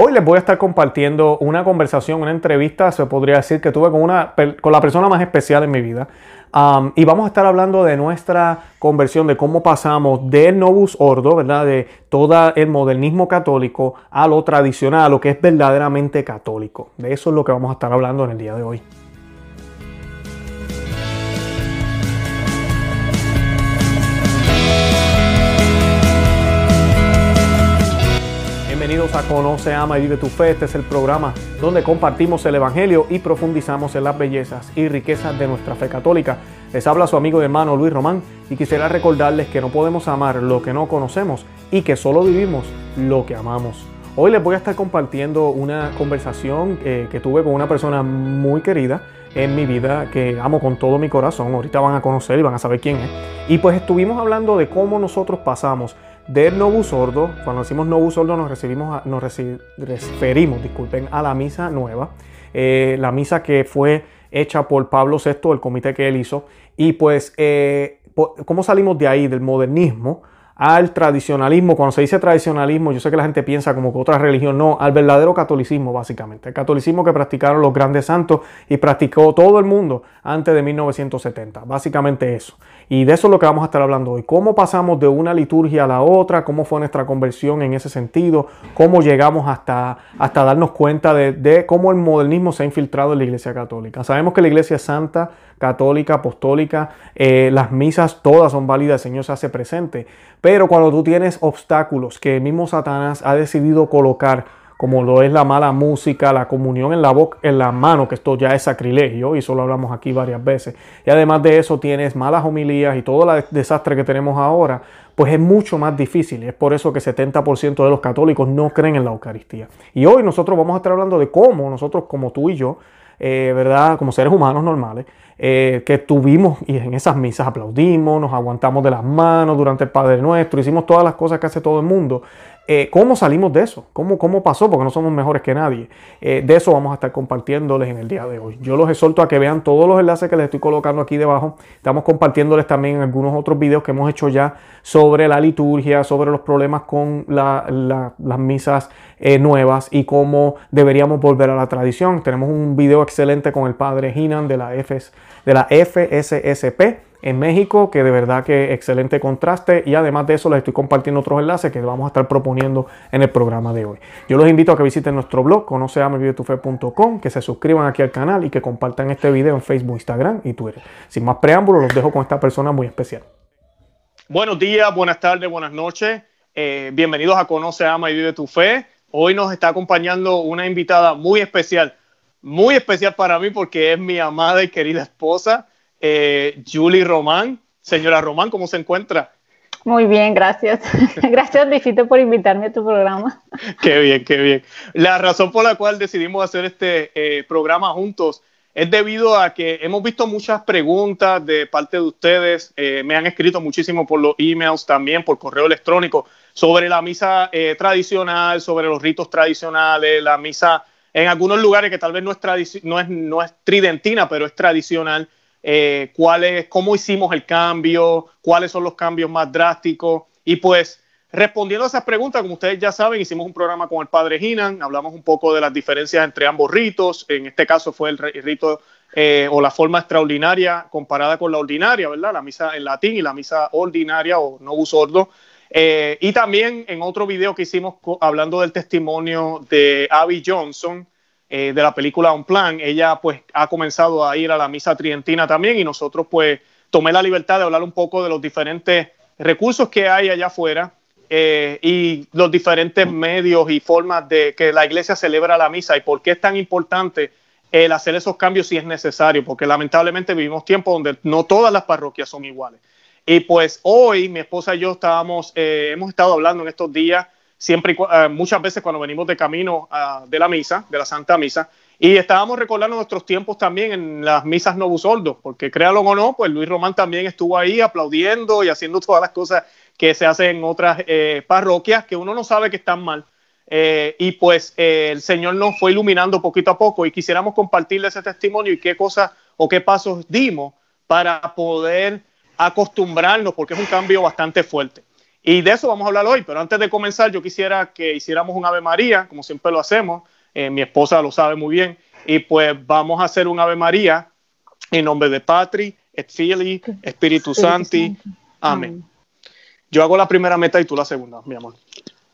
Hoy les voy a estar compartiendo una conversación, una entrevista, se podría decir que tuve con, una, con la persona más especial en mi vida. Y vamos a estar hablando de nuestra conversión, de cómo pasamos del Novus Ordo, ¿verdad? De todo el modernismo católico a lo tradicional, a lo que es verdaderamente católico. De eso es lo que vamos a estar hablando en el día de hoy. Bienvenidos a Conoce, Ama y Vive tu Fe. Este es el programa donde compartimos el Evangelio y profundizamos en las bellezas y riquezas de nuestra fe católica. Les habla su amigo y hermano Luis Román y quisiera recordarles que no podemos amar lo que no conocemos y que solo vivimos lo que amamos. Hoy les voy a estar compartiendo una conversación eh, que tuve con una persona muy querida en mi vida que amo con todo mi corazón. Ahorita van a conocer y van a saber quién es. Y pues estuvimos hablando de cómo nosotros pasamos del Novus Sordo, cuando decimos Novus Sordo nos, recibimos nos referimos disculpen, a la misa nueva, eh, la misa que fue hecha por Pablo VI, el comité que él hizo, y pues eh, cómo salimos de ahí, del modernismo, al tradicionalismo. Cuando se dice tradicionalismo, yo sé que la gente piensa como que otra religión, no, al verdadero catolicismo básicamente. El catolicismo que practicaron los grandes santos y practicó todo el mundo antes de 1970. Básicamente eso. Y de eso es lo que vamos a estar hablando hoy. Cómo pasamos de una liturgia a la otra, cómo fue nuestra conversión en ese sentido, cómo llegamos hasta, hasta darnos cuenta de, cómo el modernismo se ha infiltrado en la Iglesia Católica. Sabemos que la Iglesia es santa, católica, apostólica, eh, las misas todas son válidas, el Señor se hace presente. Pero cuando tú tienes obstáculos que el mismo Satanás ha decidido colocar, como lo es la mala música, la comunión en la boca, en la mano, que esto ya es sacrilegio y eso lo hablamos aquí varias veces. Y además de eso tienes malas homilías y todo el desastre que tenemos ahora, pues es mucho más difícil. Es por eso que 70% de los católicos no creen en la Eucaristía. Y hoy nosotros vamos a estar hablando de cómo nosotros, como tú y yo, eh, ¿verdad? Como seres humanos normales, eh, que tuvimos y en esas misas aplaudimos, nos aguantamos de las manos durante el Padre Nuestro, hicimos todas las cosas que hace todo el mundo. Eh, ¿Cómo salimos de eso? ¿Cómo, ¿Cómo pasó? Porque no somos mejores que nadie. Eh, de eso vamos a estar compartiéndoles en el día de hoy. Yo los exhorto a que vean todos los enlaces que les estoy colocando aquí debajo. Estamos compartiéndoles también algunos otros videos que hemos hecho ya sobre la liturgia, sobre los problemas con las misas nuevas y cómo deberíamos volver a la tradición. Tenemos un video excelente con el padre Hinan de la FSSP en México, que de verdad que excelente contraste y además de eso les estoy compartiendo otros enlaces que vamos a estar proponiendo en el programa de hoy. Yo los invito a que visiten nuestro blog conoceamevivetufe.com, que se suscriban aquí al canal y que compartan este video en Facebook, Instagram y Twitter. Sin más preámbulos, los dejo con esta persona muy especial. Buenos días, buenas tardes, buenas noches. Eh, bienvenidos a Conoce, Ama y Vive tu Fe. Hoy nos está acompañando una invitada muy especial, muy especial para mí porque es mi amada y querida esposa eh, Julie Román. Señora Román, ¿cómo se encuentra? Muy bien, gracias. gracias, Luisito, por invitarme a tu programa. qué bien, qué bien. La razón por la cual decidimos hacer este eh, programa juntos es debido a que hemos visto muchas preguntas de parte de ustedes. Eh, me han escrito muchísimo por los emails, también por correo electrónico, sobre la misa eh, tradicional, sobre los ritos tradicionales, la misa en algunos lugares que tal vez no es, no es, no es tridentina, pero es tradicional eh, cómo hicimos el cambio, cuáles son los cambios más drásticos. Y pues respondiendo a esas preguntas, como ustedes ya saben, hicimos un programa con el padre Hinan, hablamos un poco de las diferencias entre ambos ritos. En este caso fue el rito eh, o la forma extraordinaria comparada con la ordinaria, ¿verdad? La misa en latín y la misa ordinaria o novus ordo. Eh, y también en otro video que hicimos hablando del testimonio de Abby Johnson, eh, de la película Un Plan, ella pues ha comenzado a ir a la misa trientina también y nosotros pues tomé la libertad de hablar un poco de los diferentes recursos que hay allá afuera eh, y los diferentes medios y formas de que la iglesia celebra la misa y por qué es tan importante el hacer esos cambios si es necesario, porque lamentablemente vivimos tiempos donde no todas las parroquias son iguales. Y pues hoy mi esposa y yo estábamos, eh, hemos estado hablando en estos días siempre uh, muchas veces cuando venimos de camino uh, de la misa, de la Santa Misa, y estábamos recordando nuestros tiempos también en las misas Novus Ordo, porque créalo o no, pues Luis Román también estuvo ahí aplaudiendo y haciendo todas las cosas que se hacen en otras eh, parroquias que uno no sabe que están mal. Eh, y pues eh, el Señor nos fue iluminando poquito a poco y quisiéramos compartirle ese testimonio y qué cosas o qué pasos dimos para poder acostumbrarnos, porque es un cambio bastante fuerte. Y de eso vamos a hablar hoy, pero antes de comenzar yo quisiera que hiciéramos un Ave María, como siempre lo hacemos, eh, mi esposa lo sabe muy bien, y pues vamos a hacer un Ave María en nombre de Patri, et Fili, Espíritu Santi. Amén. Yo hago la primera meta y tú la segunda, mi amor.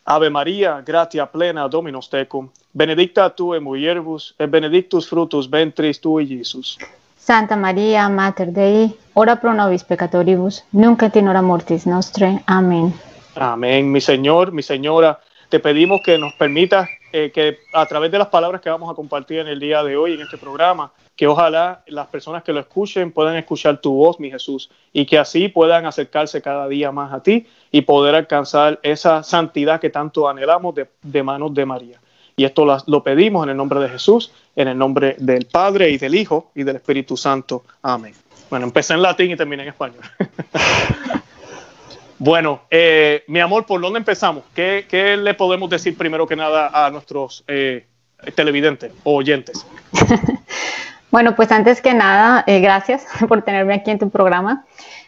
Ave María, gratia plena, Dominus tecum, benedicta tu in mulieribus, et benedictus fructus ventris tui, Iesus. Santa María, Mater Dei, ora pro nobis peccatoribus, nunc et hora mortis nostre. Amén. Amén. Mi Señor, mi Señora, te pedimos que nos permitas eh, que a través de las palabras que vamos a compartir en el día de hoy en este programa, que ojalá las personas que lo escuchen puedan escuchar tu voz, mi Jesús, y que así puedan acercarse cada día más a ti y poder alcanzar esa santidad que tanto anhelamos de, manos de María. Y esto lo, pedimos en el nombre de Jesús, en el nombre del Padre y del Hijo y del Espíritu Santo. Amén. Bueno, empecé en latín y terminé en español. bueno, eh, mi amor, ¿por dónde empezamos? ¿Qué, le podemos decir primero que nada a nuestros eh, televidentes o oyentes? Bueno, pues antes que nada, eh, gracias por tenerme aquí en tu programa.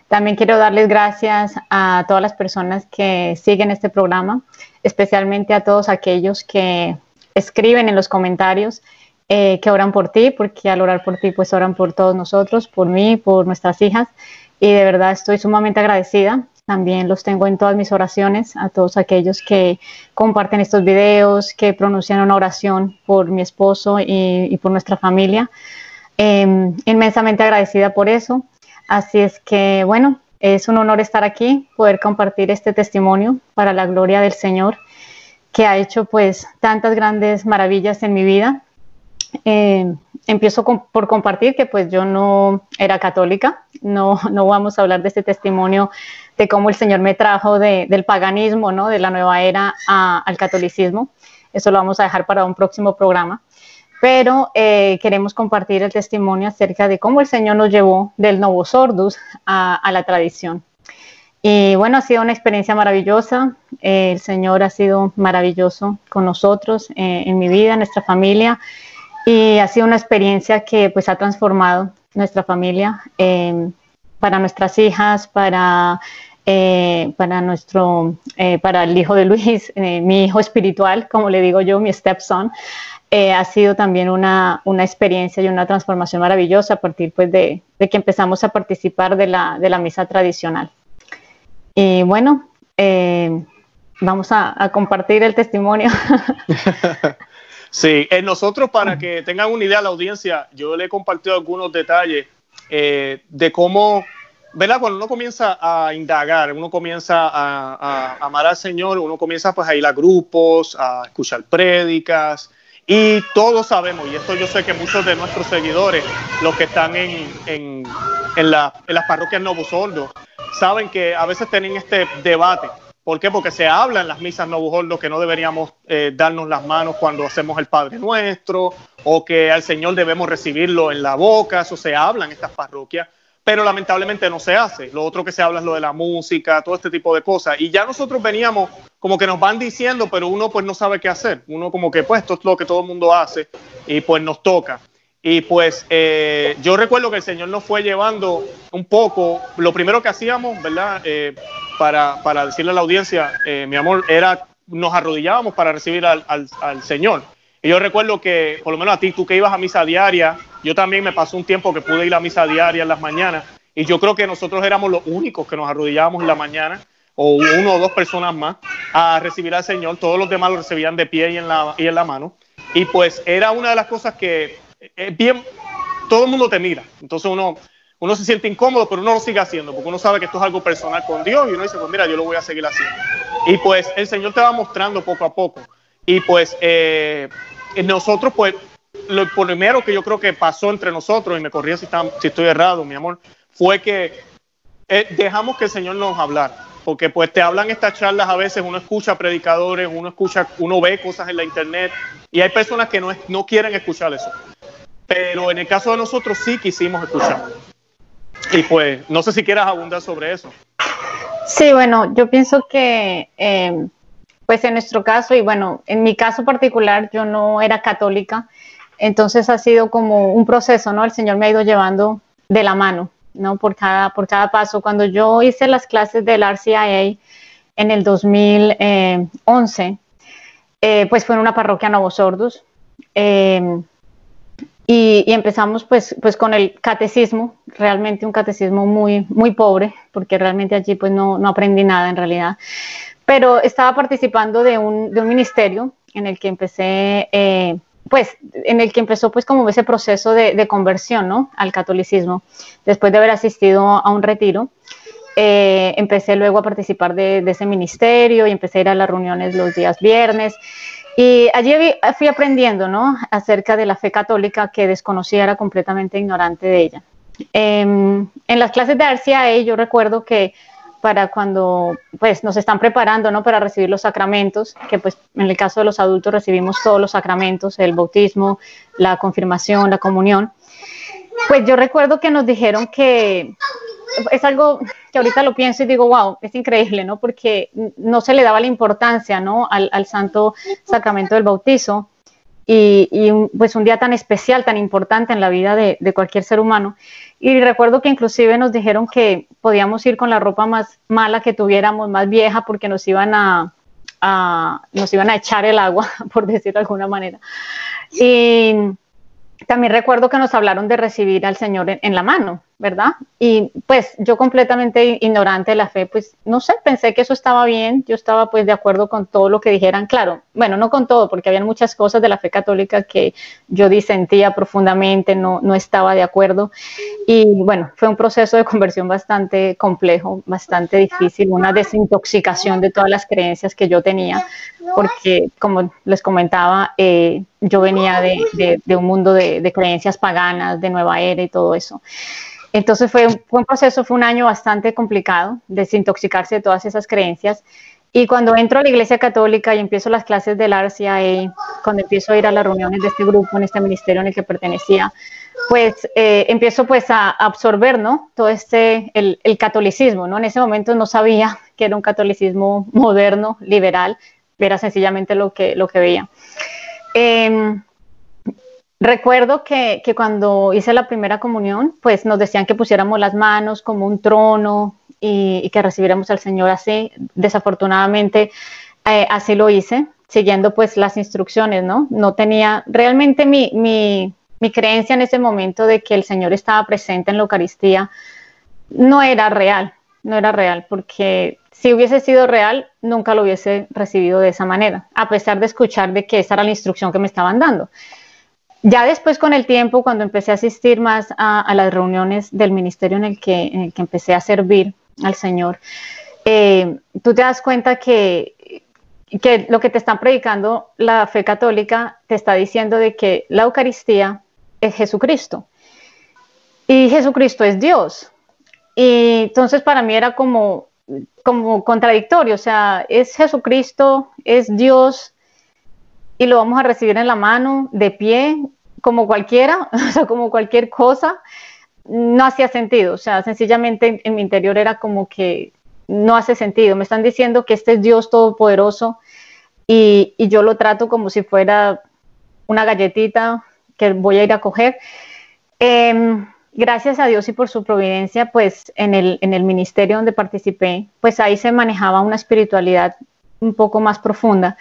También quiero darles gracias a todas las personas que siguen este programa, especialmente a todos aquellos que escriben en los comentarios eh, que oran por ti, porque al orar por ti, pues oran por todos nosotros, por mí, por nuestras hijas. Y de verdad estoy sumamente agradecida. También los tengo en todas mis oraciones, a todos aquellos que comparten estos videos, que pronuncian una oración por mi esposo y por nuestra familia. Em, inmensamente agradecida por eso. Así es que, bueno, es un honor estar aquí, poder compartir este testimonio para la gloria del Señor, que ha hecho pues tantas grandes maravillas en mi vida. Em, empiezo por compartir que pues yo no era católica, no, no vamos a hablar de este testimonio de cómo el Señor me trajo del paganismo, ¿no? de la nueva era al catolicismo. Eso lo vamos a dejar para un próximo programa pero eh, queremos compartir el testimonio acerca de cómo el Señor nos llevó del Novo Sordus a, la tradición. Y bueno, ha sido una experiencia maravillosa. Eh, el Señor ha sido maravilloso con nosotros, eh, en mi vida, en nuestra familia. Y ha sido una experiencia que pues ha transformado nuestra familia para nuestras hijas, para, para, nuestro, para el hijo de Luis, mi hijo espiritual, como le digo yo, mi stepson. Eh, ha sido también una, una, experiencia y una transformación maravillosa a partir pues, de, de que empezamos a participar de la, de la misa tradicional. Y bueno, eh, vamos a, compartir el testimonio. sí, en nosotros para que tengan una idea la audiencia, yo le he compartido algunos detalles eh, de cómo, ¿verdad? Cuando uno comienza a indagar, uno comienza a, a, amar al Señor, uno comienza pues a ir a grupos, a escuchar prédicas, y todos sabemos, y esto yo sé que muchos de nuestros seguidores, los que están en, en, en, la, en las parroquias Sordo, saben que a veces tienen este debate. ¿Por qué? Porque se habla en las misas Sordo que no deberíamos eh, darnos las manos cuando hacemos el Padre Nuestro, o que al Señor debemos recibirlo en la boca, eso se habla en estas parroquias pero lamentablemente no se hace. Lo otro que se habla es lo de la música, todo este tipo de cosas. Y ya nosotros veníamos como que nos van diciendo, pero uno pues no sabe qué hacer. Uno como que pues esto es lo que todo el mundo hace y pues nos toca. Y pues eh, yo recuerdo que el Señor nos fue llevando un poco, lo primero que hacíamos, ¿verdad? Eh, para, para, decirle a la audiencia, eh, mi amor, era nos arrodillábamos para recibir al, al, al Señor. Y yo recuerdo que, por lo menos a ti, tú que ibas a misa diaria, yo también me pasó un tiempo que pude ir a misa diaria en las mañanas y yo creo que nosotros éramos los únicos que nos arrodillábamos en la mañana o uno o dos personas más a recibir al Señor. Todos los demás lo recibían de pie y en la, y en la mano. Y pues era una de las cosas que es bien, todo el mundo te mira. Entonces uno, uno se siente incómodo, pero uno lo sigue haciendo porque uno sabe que esto es algo personal con Dios y uno dice, pues mira, yo lo voy a seguir haciendo. Y pues el Señor te va mostrando poco a poco. Y pues eh, nosotros pues lo primero que yo creo que pasó entre nosotros, y me corría si, si estoy errado, mi amor, fue que eh, dejamos que el Señor nos hablara. Porque pues te hablan estas charlas a veces, uno escucha predicadores, uno escucha, uno ve cosas en la internet y hay personas que no, no quieren escuchar eso. Pero en el caso de nosotros sí quisimos escuchar. Y pues no sé si quieras abundar sobre eso. Sí, bueno, yo pienso que eh, pues en nuestro caso, y bueno, en mi caso particular, yo no era católica, entonces ha sido como un proceso, ¿no? El Señor me ha ido llevando de la mano, ¿no? Por cada, por cada paso. Cuando yo hice las clases del RCIA, en el 2011, eh, pues fue en una parroquia Nuevos Sordos. Eh, y, empezamos pues, pues con el catecismo, realmente un catecismo muy, muy pobre, porque realmente allí pues no, no aprendí nada en realidad. Pero estaba participando de un, de un ministerio en el que empecé, eh, pues, en el que empezó pues como ese proceso de, de, conversión, ¿no? Al catolicismo, después de haber asistido a un retiro. Eh, empecé luego a participar de, de, ese ministerio y empecé a ir a las reuniones los días viernes y allí fui aprendiendo, ¿no? Acerca de la fe católica que desconocía, era completamente ignorante de ella. Em, en las clases de RCIA yo recuerdo que para cuando pues nos están preparando no para recibir los sacramentos que pues en el caso de los adultos recibimos todos los sacramentos el bautismo la confirmación la comunión pues yo recuerdo que nos dijeron que es algo que ahorita lo pienso y digo, wow, es increíble, ¿no? Porque no se le daba la importancia, ¿no? Al, santo sacramento del bautizo y, pues un día tan especial, tan importante en la vida de, cualquier ser humano. Y recuerdo que inclusive nos dijeron que podíamos ir con la ropa más mala que tuviéramos, más vieja, porque nos iban a, nos iban a echar el agua, por decirlo de alguna manera. Y también recuerdo que nos hablaron de recibir al Señor en, la mano, ¿verdad? Y pues yo completamente ignorante de la fe, pues no sé, pensé que eso estaba bien, yo estaba pues de acuerdo con todo lo que dijeran, claro, bueno, no con todo, porque había muchas cosas de la fe católica que yo disentía profundamente, no, no estaba de acuerdo. Y bueno, fue un proceso de conversión bastante complejo, bastante difícil, una desintoxicación de todas las creencias que yo tenía, porque como les comentaba, eh, yo venía de, un mundo de, creencias paganas, de nueva era y todo eso. Entonces fue, fue, un proceso, fue un año bastante complicado, desintoxicarse de todas esas creencias. Y cuando entro a la Iglesia Católica y empiezo las clases del RCIA, cuando empiezo a ir a las reuniones de este grupo, en este ministerio en el que pertenecía, pues eh, empiezo pues a absorber, ¿no? Todo este, el, el, catolicismo, ¿no? En ese momento no sabía que era un catolicismo moderno, liberal, era sencillamente lo que, lo que veía. Em, recuerdo que, cuando hice la primera comunión, pues nos decían que pusiéramos las manos como un trono y, que recibiéramos al Señor así. Desafortunadamente, eh, así lo hice, siguiendo pues las instrucciones, ¿no? No tenía, realmente mi, mi, mi creencia en ese momento de que el Señor estaba presente en la Eucaristía no era real, no era real, porque si hubiese sido real, nunca lo hubiese recibido de esa manera, a pesar de escuchar de que esa era la instrucción que me estaban dando. Ya después, con el tiempo, cuando empecé a asistir más a, las reuniones del ministerio en el, que, empecé a servir al Señor, eh, tú te das cuenta que, que lo que te están predicando la fe católica te está diciendo de que la Eucaristía es Jesucristo. Y Jesucristo es Dios. Y entonces para mí era como, como contradictorio, o sea, es Jesucristo, es Dios y lo vamos a recibir en la mano, de pie, como cualquiera, o sea, como cualquier cosa, no hacía sentido, o sea, sencillamente en, mi interior era como que no hace sentido, me están diciendo que este es Dios todopoderoso y, y yo lo trato como si fuera una galletita que voy a ir a coger. Em, gracias a Dios y por su providencia, pues en el, en el ministerio donde participé, pues ahí se manejaba una espiritualidad un poco más profunda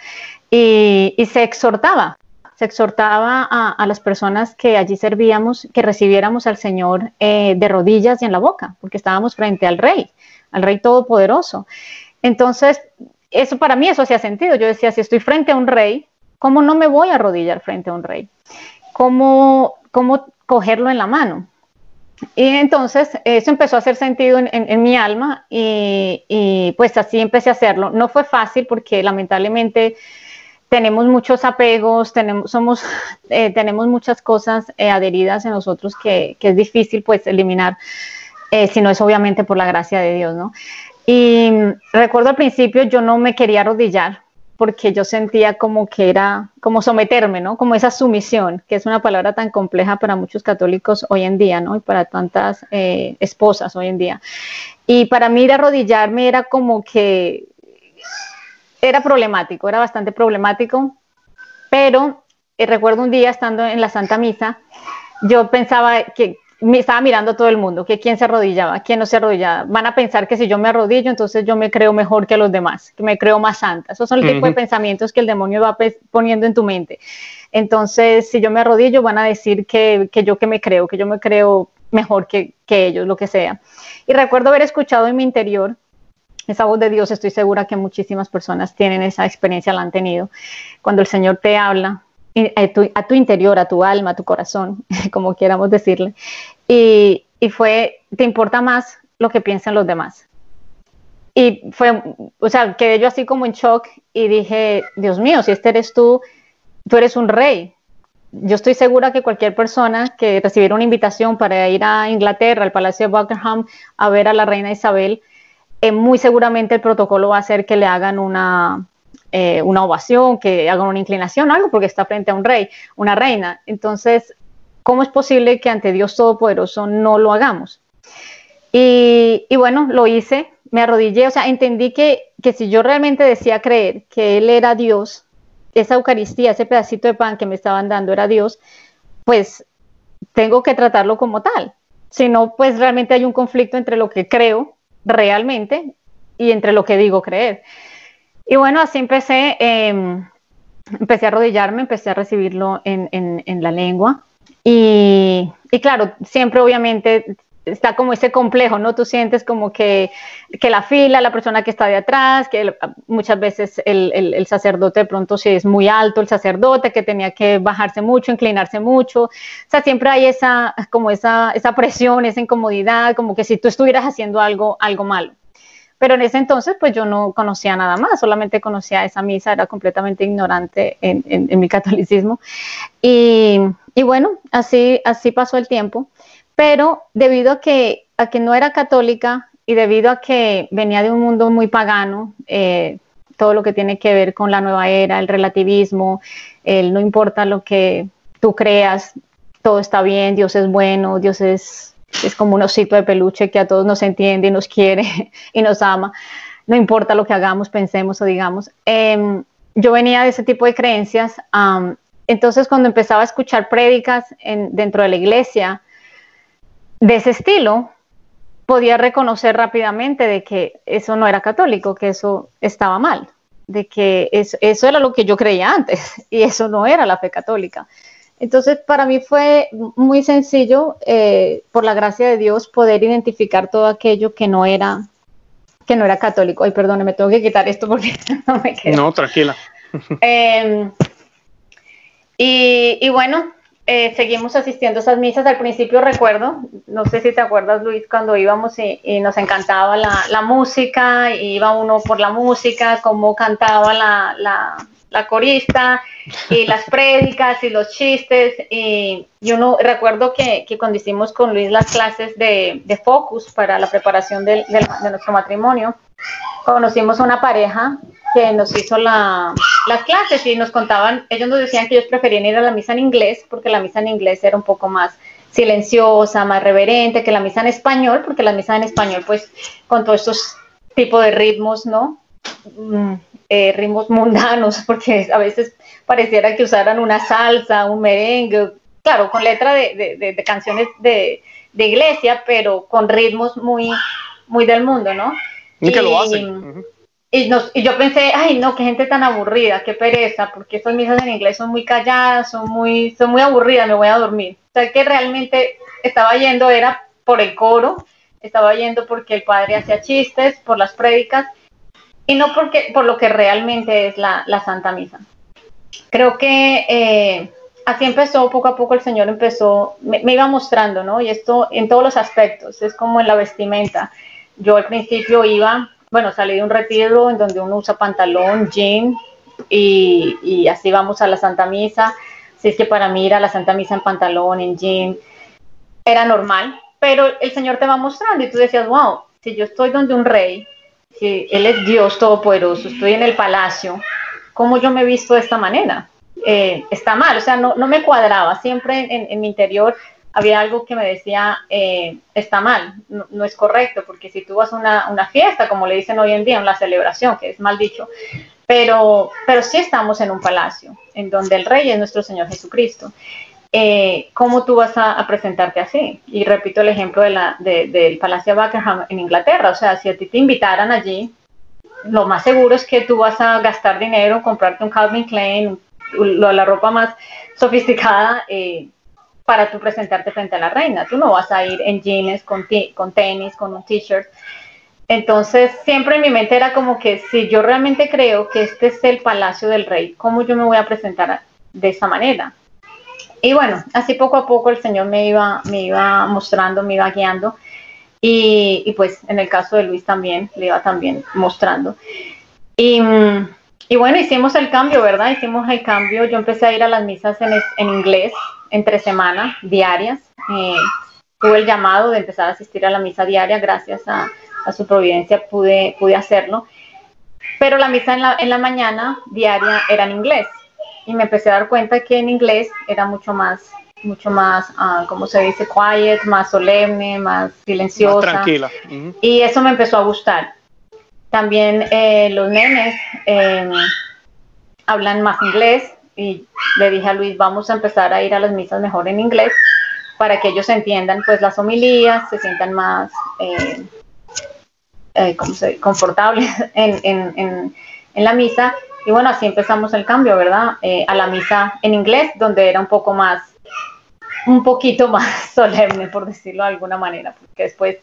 y, se exhortaba, se exhortaba a, las personas que allí servíamos que recibiéramos al Señor eh, de rodillas y en la boca, porque estábamos frente al Rey, al Rey Todopoderoso. Entonces, eso para mí eso hacía sentido. Yo decía, si estoy frente a un Rey, ¿cómo no me voy a arrodillar frente a un Rey? ¿Cómo, cómo cogerlo en la mano? Y entonces eso empezó a hacer sentido en, mi alma y, pues así empecé a hacerlo. No fue fácil porque lamentablemente tenemos muchos apegos, tenemos, somos, eh, tenemos muchas cosas eh, adheridas en nosotros que, es difícil pues eliminar, eh, si no es obviamente por la gracia de Dios, ¿no? Y recuerdo al principio yo no me quería arrodillar porque yo sentía como que era como someterme, ¿no? Como esa sumisión, que es una palabra tan compleja para muchos católicos hoy en día, ¿no? Y para tantas esposas hoy en día. Y para mí arrodillarme era como que era problemático, era bastante problemático, pero eh, recuerdo un día estando en la Santa Misa, yo pensaba que me estaba mirando a todo el mundo, que quién se arrodillaba, quién no se arrodillaba. Van a pensar que si yo me arrodillo, entonces yo me creo mejor que los demás, que me creo más santa. Esos son el tipo de pensamientos que el demonio va poniendo en tu mente. Entonces, si yo me arrodillo, van a decir que, que yo que me creo, que yo me creo mejor que, que ellos, lo que sea. Y recuerdo haber escuchado en mi interior esa voz de Dios, estoy segura que muchísimas personas tienen esa experiencia, la han tenido. Cuando el Señor te habla a tu, a tu interior, a tu alma, a tu corazón, como quieramos decirle, y, y fue, te importa más lo que piensan los demás. Y fue, o sea, quedé yo así como en shock y dije, Dios mío, si este eres tú, tú eres un rey. Yo estoy segura que cualquier persona que recibiera una invitación para ir a Inglaterra, al Palacio de Buckingham, a ver a la reina Isabel, eh, muy seguramente el protocolo va a ser que le hagan una, eh, una ovación, que hagan una inclinación, algo, porque está frente a un rey, una reina. Entonces, ¿cómo es posible que ante Dios Todopoderoso no lo hagamos? Y, bueno, lo hice, me arrodillé, o sea, entendí que, que si yo realmente decía creer que Él era Dios, esa Eucaristía, ese pedacito de pan que me estaban dando era Dios, pues tengo que tratarlo como tal. Si no, pues realmente hay un conflicto entre lo que creo realmente y entre lo que digo creer. Y bueno, así empecé, em, empecé a arrodillarme, empecé a recibirlo en, en, la lengua. Y, y, claro, siempre obviamente está como ese complejo, ¿no? Tú sientes como que, que, la fila, la persona que está de atrás, que muchas veces el, el, el, sacerdote de pronto si es muy alto, el sacerdote que tenía que bajarse mucho, inclinarse mucho, o sea, siempre hay esa, como esa, esa presión, esa incomodidad, como que si tú estuvieras haciendo algo, algo malo. Pero en ese entonces, pues yo no conocía nada más, solamente conocía esa misa, era completamente ignorante en, en, en mi catolicismo. Y, y bueno, así, así pasó el tiempo pero debido a que, a que no era católica y debido a que venía de un mundo muy pagano, eh, todo lo que tiene que ver con la nueva era, el relativismo, el no importa lo que tú creas, todo está bien, Dios es bueno, Dios es, es como un osito de peluche que a todos nos entiende y nos quiere y nos ama, no importa lo que hagamos, pensemos o digamos. Eh, yo venía de ese tipo de creencias, um, entonces cuando empezaba a escuchar prédicas en, dentro de la iglesia, de ese estilo, podía reconocer rápidamente de que eso no era católico, que eso estaba mal, de que eso, eso, era lo que yo creía antes y eso no era la fe católica. Entonces, para mí fue muy sencillo, eh, por la gracia de Dios, poder identificar todo aquello que no era que no era católico. Ay, perdón, me tengo que quitar esto porque no me queda. No, tranquila. Eh, y, y, bueno, eh, seguimos asistiendo a esas misas. Al principio recuerdo, no sé si te acuerdas Luis, cuando íbamos y, y nos encantaba la, la, música, y iba uno por la música, cómo cantaba la, la, la, corista, y las prédicas y los chistes. Y, y uno recuerdo que, que, cuando hicimos con Luis las clases de, de Focus para la preparación del, del, de nuestro matrimonio, conocimos a una pareja que nos hizo la, las clases y nos contaban, ellos nos decían que ellos preferían ir a la misa en inglés porque la misa en inglés era un poco más silenciosa, más reverente que la misa en español, porque la misa en español pues con todos estos tipos de ritmos, ¿no? Mm, eh, ritmos mundanos, porque a veces pareciera que usaran una salsa, un merengue, claro, con letra de, de, de canciones de, iglesia, pero con ritmos muy, muy del mundo, ¿no? Y, y que lo hacen. Uh -huh. Y, nos, y, yo pensé, ay, no, qué gente tan aburrida, qué pereza, porque estas misas en inglés son muy calladas, son muy, son muy aburridas, me voy a dormir. O sea, que realmente estaba yendo, era por el coro, estaba yendo porque el padre hacía chistes, por las prédicas, y no porque, por lo que realmente es la, la Santa Misa. Creo que eh, así empezó, poco a poco el Señor empezó, me, me iba mostrando, ¿no? Y esto en todos los aspectos, es como en la vestimenta. Yo al principio iba bueno, salí de un retiro en donde uno usa pantalón, jean y, y, así vamos a la Santa Misa. Así es que para mí ir a la Santa Misa en pantalón, en jean, era normal, pero el Señor te va mostrando y tú decías, wow, si yo estoy donde un rey, si Él es Dios Todopoderoso, estoy en el palacio, ¿cómo yo me he visto de esta manera? Eh, está mal, o sea, no, no me cuadraba, siempre en, en mi interior había algo que me decía, eh, está mal, no, es correcto, porque si tú vas a una, una, fiesta, como le dicen hoy en día, una celebración, que es mal dicho, pero, pero sí estamos en un palacio, en donde el rey es nuestro Señor Jesucristo. eh, ¿cómo tú vas a, presentarte así? Y repito el ejemplo de la, del Palacio de Buckingham en Inglaterra, o sea, si a ti te invitaran allí, lo más seguro es que tú vas a gastar dinero, comprarte un Calvin Klein, la ropa más sofisticada eh, para tú presentarte frente a la reina. Tú no vas a ir en jeans, con, con tenis, con un t-shirt. Entonces, siempre en mi mente era como que si yo realmente creo que este es el palacio del rey, ¿cómo yo me voy a presentar de esa manera? Y bueno, así poco a poco el Señor me iba, me iba mostrando, me iba guiando. Y, pues en el caso de Luis también, le iba también mostrando. Y, y, bueno, hicimos el cambio, ¿verdad? Hicimos el cambio. Yo empecé a ir a las misas en inglés entre semanas, diarias. Eh, tuve el llamado de empezar a asistir a la misa diaria gracias a a su providencia pude, pude hacerlo. Pero la misa en la, en la mañana diaria era en inglés y me empecé a dar cuenta que en inglés era mucho más, mucho más, uh, como se dice, quiet, más solemne, más silenciosa. tranquila. Y eso me empezó a gustar. También eh, los nenes em, hablan más inglés y le dije a Luis, vamos a empezar a ir a las misas mejor en inglés para que ellos entiendan pues las homilías, se sientan más eh, eh, confortables en, en, en, la misa. Y bueno, así empezamos el cambio, ¿verdad? Eh, a la misa en inglés, donde era un poco más, un poquito más solemne, por decirlo de alguna manera, porque después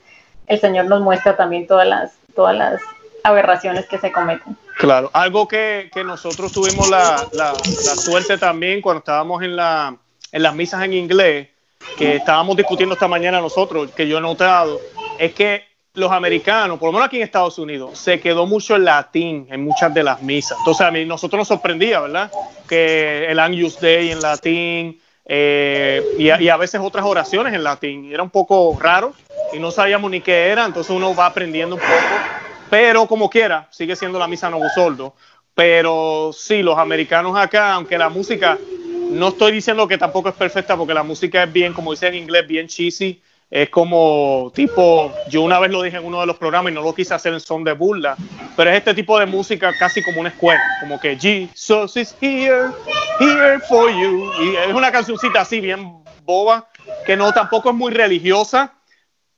el Señor nos muestra también todas las, todas las aberraciones que se cometen. Claro, algo que, que nosotros tuvimos la, la, suerte también cuando estábamos en, la, en las misas en inglés, que estábamos discutiendo esta mañana nosotros, que yo he notado, es que los americanos, por lo menos aquí en Estados Unidos, se quedó mucho el latín en muchas de las misas. Entonces a mí nosotros nos sorprendía, ¿verdad? Que el Angus Day en latín eh, y, a, veces otras oraciones en latín. Era un poco raro y no sabíamos ni qué era, entonces uno va aprendiendo un poco. Pero como quiera, sigue siendo la misa Novo Sordo. Pero sí, los americanos acá, aunque la música, no estoy diciendo que tampoco es perfecta, porque la música es bien, como dice en inglés, bien cheesy es como tipo, yo una vez lo dije en uno de los programas y no lo quise hacer en son de burla, pero es este tipo de música casi como una escuela, como que Jesus is here, here for you. Y es una cancioncita así bien boba, que no tampoco es muy religiosa,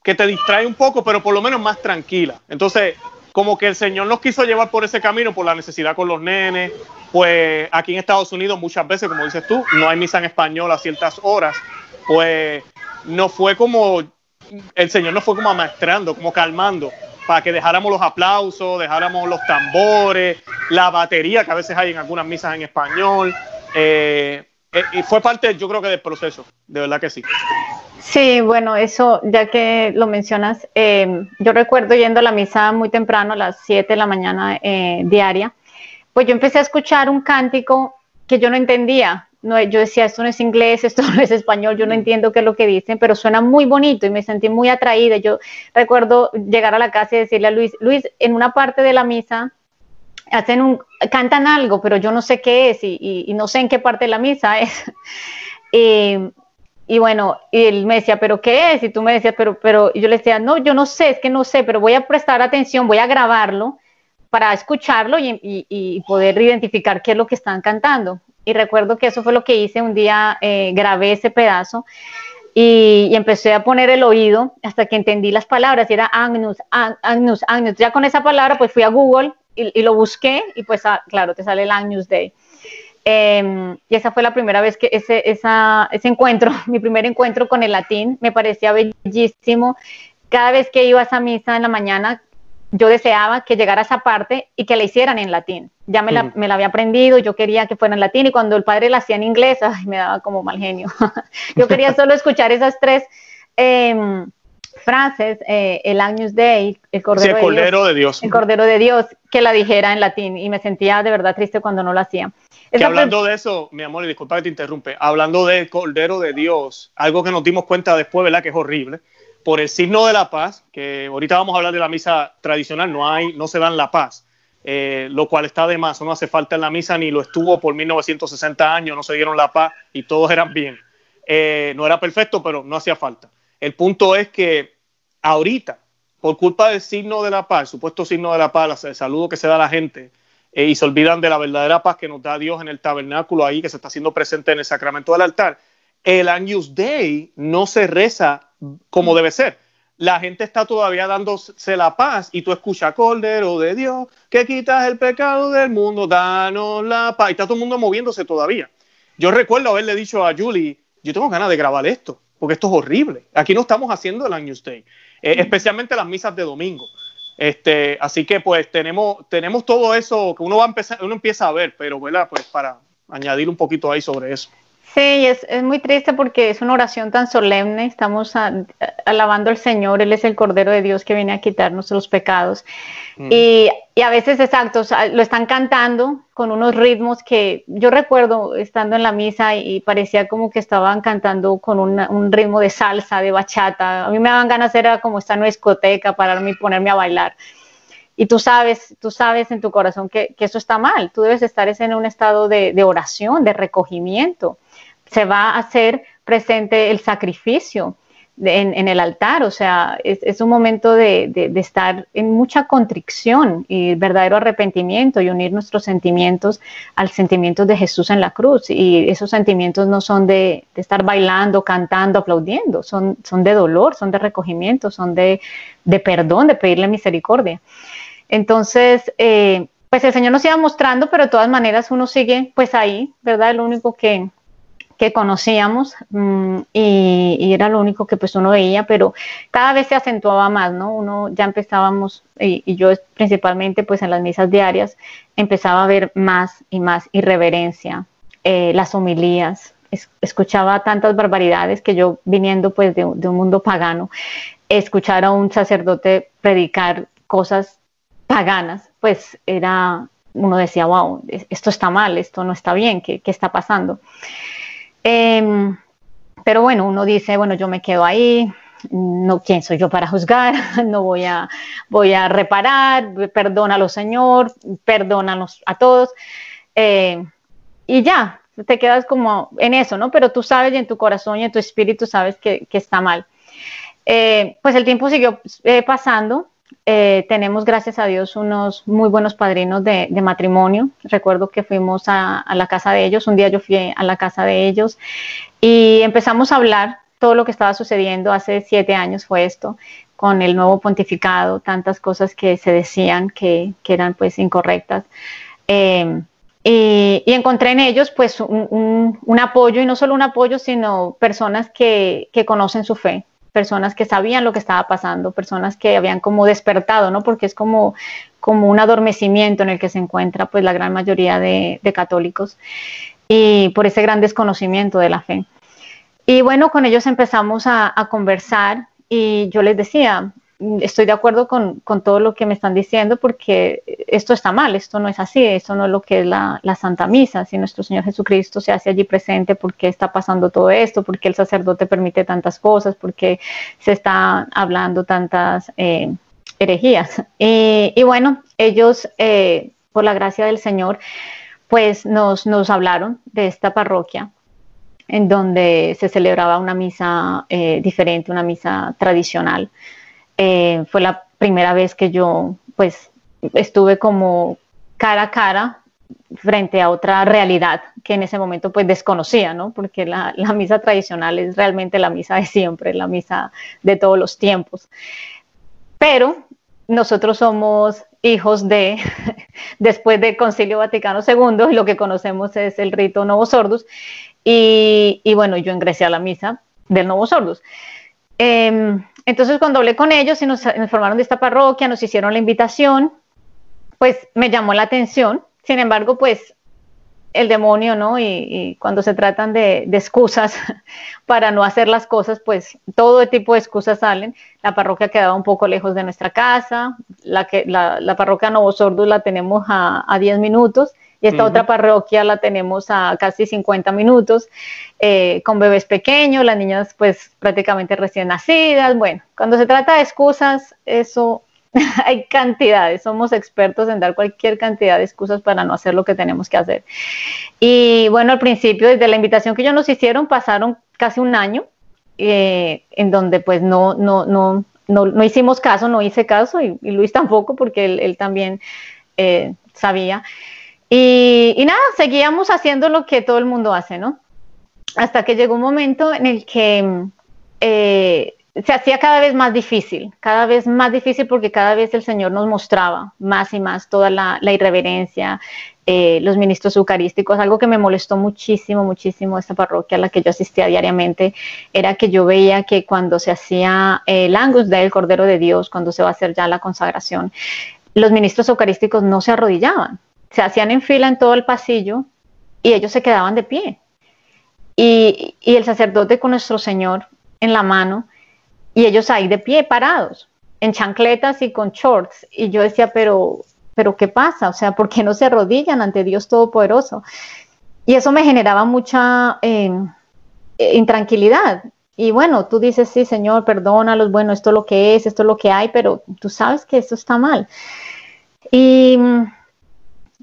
que te distrae un poco, pero por lo menos más tranquila. Entonces, como que el Señor nos quiso llevar por ese camino, por la necesidad con los nenes, pues aquí en Estados Unidos muchas veces, como dices tú, no hay misa en español a ciertas horas, pues no fue como, el Señor nos fue como amaestrando, como calmando, para que dejáramos los aplausos, dejáramos los tambores, la batería que a veces hay en algunas misas en español. Eh, y fue parte, yo creo que del proceso, de verdad que sí. Sí, bueno, eso, ya que lo mencionas, eh, yo recuerdo yendo a la misa muy temprano, a las 7 de la mañana diaria, pues yo empecé a escuchar un cántico que yo no entendía no, yo decía, esto no es inglés, esto no es español, yo no mm. entiendo qué es lo que dicen, pero suena muy bonito y me sentí muy atraída. Yo recuerdo llegar a la casa y decirle a Luis, Luis, en una parte de la misa hacen un, cantan algo, pero yo no sé qué es y, no sé en qué parte de la misa es. y, bueno, y él me decía, ¿pero qué es? Y tú me decías, pero, pero, y yo le decía, no, yo no sé, es que no sé, pero voy a prestar atención, voy a grabarlo para escucharlo y, y poder identificar qué es lo que están cantando y recuerdo que eso fue lo que hice, un día eh, grabé ese pedazo y, empecé a poner el oído hasta que entendí las palabras y era Agnus, Agnus, Agnus. Ya con esa palabra pues fui a Google y, lo busqué y pues ah, claro, te sale el Agnus Day. Em, y esa fue la primera vez que ese, esa, ese encuentro, mi primer encuentro con el latín, me parecía bellísimo. Cada vez que iba a esa misa en la mañana, yo deseaba que llegara esa parte y que la hicieran en latín. Ya me la, me la, había aprendido, yo quería que fuera en latín y cuando el padre la hacía en inglés, ay, me daba como mal genio. yo quería solo escuchar esas tres em, frases, eh, el Agnus Dei, el Cordero, de, Dios, El Cordero de Dios, que la dijera en latín y me sentía de verdad triste cuando no lo hacía. Que hablando de eso, mi amor, y disculpa que te interrumpe, hablando del Cordero de Dios, algo que nos dimos cuenta después, ¿verdad? Que es horrible por el signo de la paz, que ahorita vamos a hablar de la misa tradicional, no hay, no se dan la paz, eh, lo cual está de más, no hace falta en la misa, ni lo estuvo por 1960 años, no se dieron la paz y todos eran bien. Eh, no era perfecto, pero no hacía falta. El punto es que ahorita, por culpa del signo de la paz, supuesto signo de la paz, el saludo que se da a la gente, eh, y se olvidan de la verdadera paz que nos da Dios en el tabernáculo ahí, que se está haciendo presente en el sacramento del altar, el Agnus Day no se reza como debe ser. La gente está todavía dándose la paz y tú escuchas Cordero de Dios que quitas el pecado del mundo, danos la paz. Y está todo el mundo moviéndose todavía. Yo recuerdo haberle dicho a Julie, yo tengo ganas de grabar esto, porque esto es horrible. Aquí no estamos haciendo el Agnus Day, eh, especialmente las misas de domingo. Este, así que pues tenemos, tenemos todo eso que uno va a empezar, uno empieza a ver, pero ¿verdad? pues para añadir un poquito ahí sobre eso. Sí, es, es muy triste porque es una oración tan solemne, estamos alabando al Señor, Él es el Cordero de Dios que viene a quitarnos los pecados. Mm. Y, y, a veces, exacto, lo están cantando con unos ritmos que yo recuerdo estando en la misa y, parecía como que estaban cantando con un ritmo de salsa, de bachata. A mí me daban ganas, era como estar en una discoteca, pararme y ponerme a bailar. Y tú sabes, tú sabes en tu corazón que, que eso está mal. Tú debes estar en un estado de, de oración, de recogimiento se va a hacer presente el sacrificio en, el altar, o sea, es, un momento de, estar en mucha contrición y verdadero arrepentimiento y unir nuestros sentimientos al sentimiento de Jesús en la cruz. Y esos sentimientos no son de, estar bailando, cantando, aplaudiendo, son, son de dolor, son de recogimiento, son de, perdón, de pedirle misericordia. Entonces, eh, pues el Señor nos iba mostrando, pero de todas maneras uno sigue pues ahí, ¿verdad? El único que, que conocíamos mm, y, era lo único que pues uno veía, pero cada vez se acentuaba más, ¿no? Uno ya empezábamos, y, yo principalmente pues en las misas diarias, empezaba a ver más y más irreverencia, eh, las homilías, escuchaba tantas barbaridades que yo viniendo pues de, un mundo pagano, escuchar a un sacerdote predicar cosas paganas, pues era, uno decía, wow, esto está mal, esto no está bien, ¿qué, qué está pasando? Em, pero bueno, uno dice, bueno, yo me quedo ahí, no quién soy yo para juzgar, no voy a, voy a reparar, perdónalo Señor, perdónanos a todos. Eh, y ya, te quedas como en eso, ¿no? Pero tú sabes y en tu corazón y en tu espíritu sabes que, está mal. Eh, pues el tiempo siguió eh, pasando eh, tenemos, gracias a Dios, unos muy buenos padrinos de, matrimonio. Recuerdo que fuimos a, la casa de ellos, un día yo fui a la casa de ellos y empezamos a hablar todo lo que estaba sucediendo. Hace siete años fue esto, con el nuevo pontificado, tantas cosas que se decían que, eran pues incorrectas. Eh, y, encontré en ellos pues un, apoyo, y no solo un apoyo, sino personas que conocen su fe, personas que sabían lo que estaba pasando, personas que habían como despertado, ¿no? Porque es como, como un adormecimiento en el que se encuentra pues la gran mayoría de, católicos y por ese gran desconocimiento de la fe. Y bueno, con ellos empezamos a, a conversar y yo les decía, estoy de acuerdo con, todo lo que me están diciendo porque esto está mal, esto no es así, esto no es lo que es la, Santa Misa, si nuestro Señor Jesucristo se hace allí presente, ¿por qué está pasando todo esto? ¿Por qué el sacerdote permite tantas cosas? ¿Por qué se está hablando tantas eh, herejías? Y, bueno, ellos, eh, por la gracia del Señor, pues nos, nos hablaron de esta parroquia en donde se celebraba una misa eh, diferente, una misa tradicional. Eh, fue la primera vez que yo pues estuve como cara a cara frente a otra realidad que en ese momento pues desconocía, ¿no? Porque la, misa tradicional es realmente la misa de siempre, la misa de todos los tiempos. Pero nosotros somos hijos de, después del Concilio Vaticano II, lo que conocemos es el rito Novos Sordus, y, bueno, yo ingresé a la misa del Novos Sordus. Em, entonces, cuando hablé con ellos y nos informaron de esta parroquia, nos hicieron la invitación, pues me llamó la atención. Sin embargo, pues el demonio, ¿no? Y, cuando se tratan de, excusas para no hacer las cosas, pues todo tipo de excusas salen. La parroquia quedaba un poco lejos de nuestra casa, la, que, la, parroquia Novo Sordus la tenemos a 10 minutos y esta otra parroquia la tenemos a casi 50 minutos, eh, con bebés pequeños, las niñas pues prácticamente recién nacidas. Bueno, cuando se trata de excusas, eso hay cantidades, somos expertos en dar cualquier cantidad de excusas para no hacer lo que tenemos que hacer. Y bueno, al principio, desde la invitación que ellos nos hicieron, pasaron casi un año, eh, en donde pues no, no, no, no, hicimos caso, no hice caso, y, Luis tampoco, porque él, también eh, sabía. Y, nada, seguíamos haciendo lo que todo el mundo hace, ¿no? hasta que llegó un momento en el que eh, se hacía cada vez más difícil, cada vez más difícil porque cada vez el Señor nos mostraba más y más toda la, irreverencia, eh, los ministros eucarísticos. Algo que me molestó muchísimo, muchísimo esta parroquia a la que yo asistía diariamente era que yo veía que cuando se hacía el Angus del Cordero de Dios, cuando se va a hacer ya la consagración, los ministros eucarísticos no se arrodillaban, se hacían en fila en todo el pasillo y ellos se quedaban de pie. Y, y el sacerdote con nuestro Señor en la mano y ellos ahí de pie, parados, en chancletas y con shorts. Y yo decía, pero, pero ¿qué pasa? O sea, ¿por qué no se arrodillan ante Dios Todopoderoso? Y eso me generaba mucha eh, intranquilidad. Y bueno, tú dices, sí, Señor, perdónalos, bueno, esto es lo que es, esto es lo que hay, pero tú sabes que esto está mal. Y,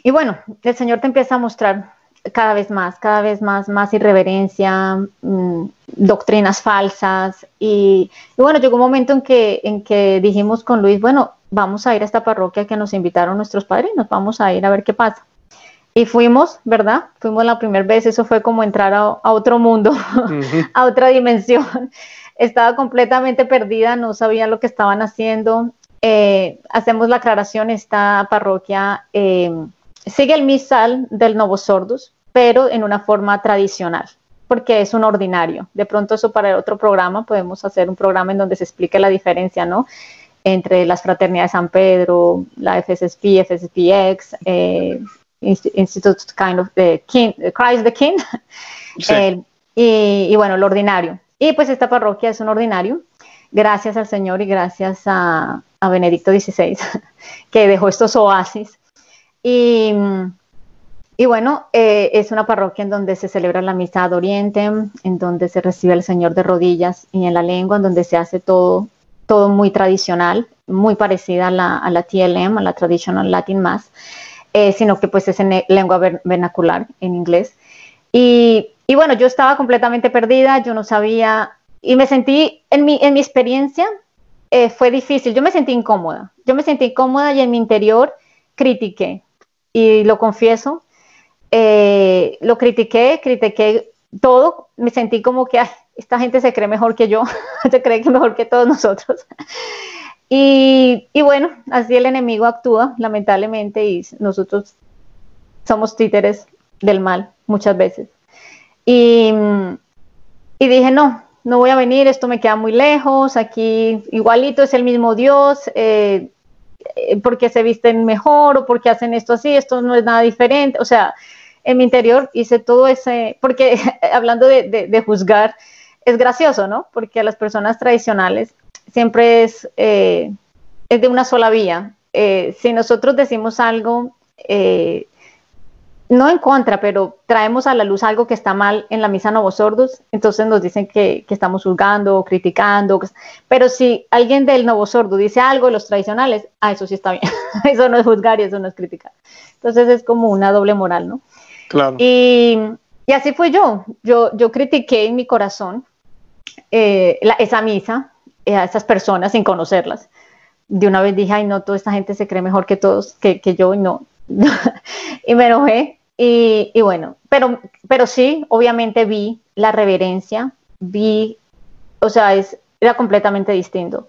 y bueno, el Señor te empieza a mostrar cada vez más, cada vez más, más irreverencia, mm, doctrinas falsas. Y, bueno, llegó un momento en que, en que dijimos con Luis, bueno, vamos a ir a esta parroquia que nos invitaron nuestros padrinos, vamos a ir a ver qué pasa. Y fuimos, ¿verdad? Fuimos la primera vez, eso fue como entrar a, otro mundo, a otra dimensión. Estaba completamente perdida, no sabía lo que estaban haciendo. Eh, hacemos la aclaración, esta parroquia eh, sigue el misal del Novo Sordus, pero en una forma tradicional, porque es un ordinario. De pronto eso para el otro programa podemos hacer un programa en donde se explique la diferencia, ¿no? Entre las fraternidades de San Pedro, la FSSP, FSPX, eh, Institute kind of the King, Christ the King, y, bueno, el ordinario. Y pues esta parroquia es un ordinario, gracias al Señor y gracias a, a Benedicto XVI, que dejó estos oasis y, y bueno, eh, es una parroquia en donde se celebra la misa de Oriente, en donde se recibe al Señor de rodillas y en la lengua, en donde se hace todo, todo muy tradicional, muy parecida a la, a la TLM, a la Traditional Latin Mass, eh, sino que pues es en lengua vernacular, en inglés. Y, y, bueno, yo estaba completamente perdida, yo no sabía, y me sentí, en mi, en mi experiencia, eh, fue difícil, yo me sentí incómoda, yo me sentí incómoda y en mi interior critiqué, y lo confieso, eh, lo critiqué, critiqué todo, me sentí como que esta gente se cree mejor que yo, se cree que mejor que todos nosotros. Y, y, bueno, así el enemigo actúa, lamentablemente, y nosotros somos títeres del mal muchas veces. Y, y dije, no, no voy a venir, esto me queda muy lejos, aquí igualito es el mismo Dios, eh, porque se visten mejor o porque hacen esto así, esto no es nada diferente. O sea, en mi interior hice todo ese, porque hablando de, juzgar, es gracioso, ¿no? Porque a las personas tradicionales siempre es, eh, es de una sola vía. Eh, si nosotros decimos algo, no en contra, pero traemos a la luz algo que está mal en la misa Novos Sordos, entonces nos dicen que, estamos juzgando o criticando. Pero si alguien del Novo Sordo dice algo de los tradicionales, ah, eso sí está bien. eso no es juzgar y eso no es criticar. Entonces es como una doble moral, ¿no? Claro. Y, así fue yo. Yo, yo critiqué en mi corazón eh, esa misa, eh, a esas personas sin conocerlas. De una vez dije, ay, no, toda esta gente se cree mejor que todos, que, que yo, y no. y me enojé y, bueno, pero, pero sí, obviamente vi la reverencia, vi, o sea, es, era completamente distinto.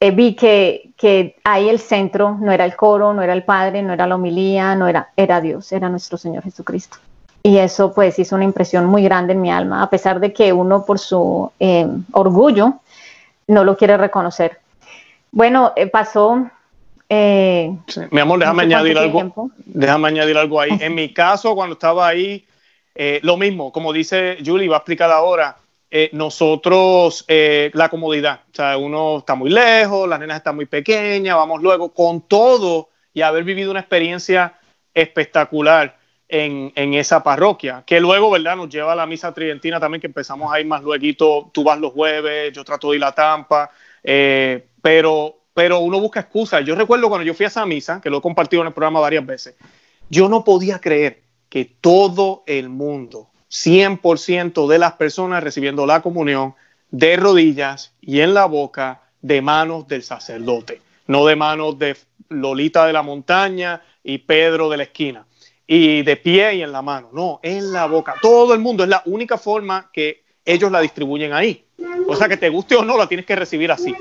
Eh, vi que, que, ahí el centro no era el coro, no era el Padre, no era la homilía, no era, era Dios, era nuestro Señor Jesucristo. Y eso pues hizo una impresión muy grande en mi alma, a pesar de que uno por su eh, orgullo no lo quiere reconocer. Bueno, eh, pasó eh, Mi amor, déjame añadir algo. Déjame añadir algo ahí. En mi caso, cuando estaba ahí, eh, lo mismo, como dice Julie, va a explicar ahora. Eh, nosotros, la comodidad, o sea, uno está muy lejos, las nenas están muy pequeñas, vamos luego con todo y haber vivido una experiencia espectacular en, en, esa parroquia, que luego, ¿verdad? Nos lleva a la misa tridentina también, que empezamos a ir más luego, tú vas los jueves, yo trato de ir a la Tampa, pero pero uno busca excusas. Yo recuerdo cuando yo fui a esa misa, que lo he compartido en el programa varias veces, yo no podía creer que todo el mundo, 100% de las personas recibiendo la comunión de rodillas y en la boca de manos del sacerdote, no de manos de Lolita de la montaña y Pedro de la esquina. y de pie y en la mano, no, en la boca. Todo el mundo es la única forma que ellos la distribuyen ahí. O sea, que te guste o no, la tienes que recibir así.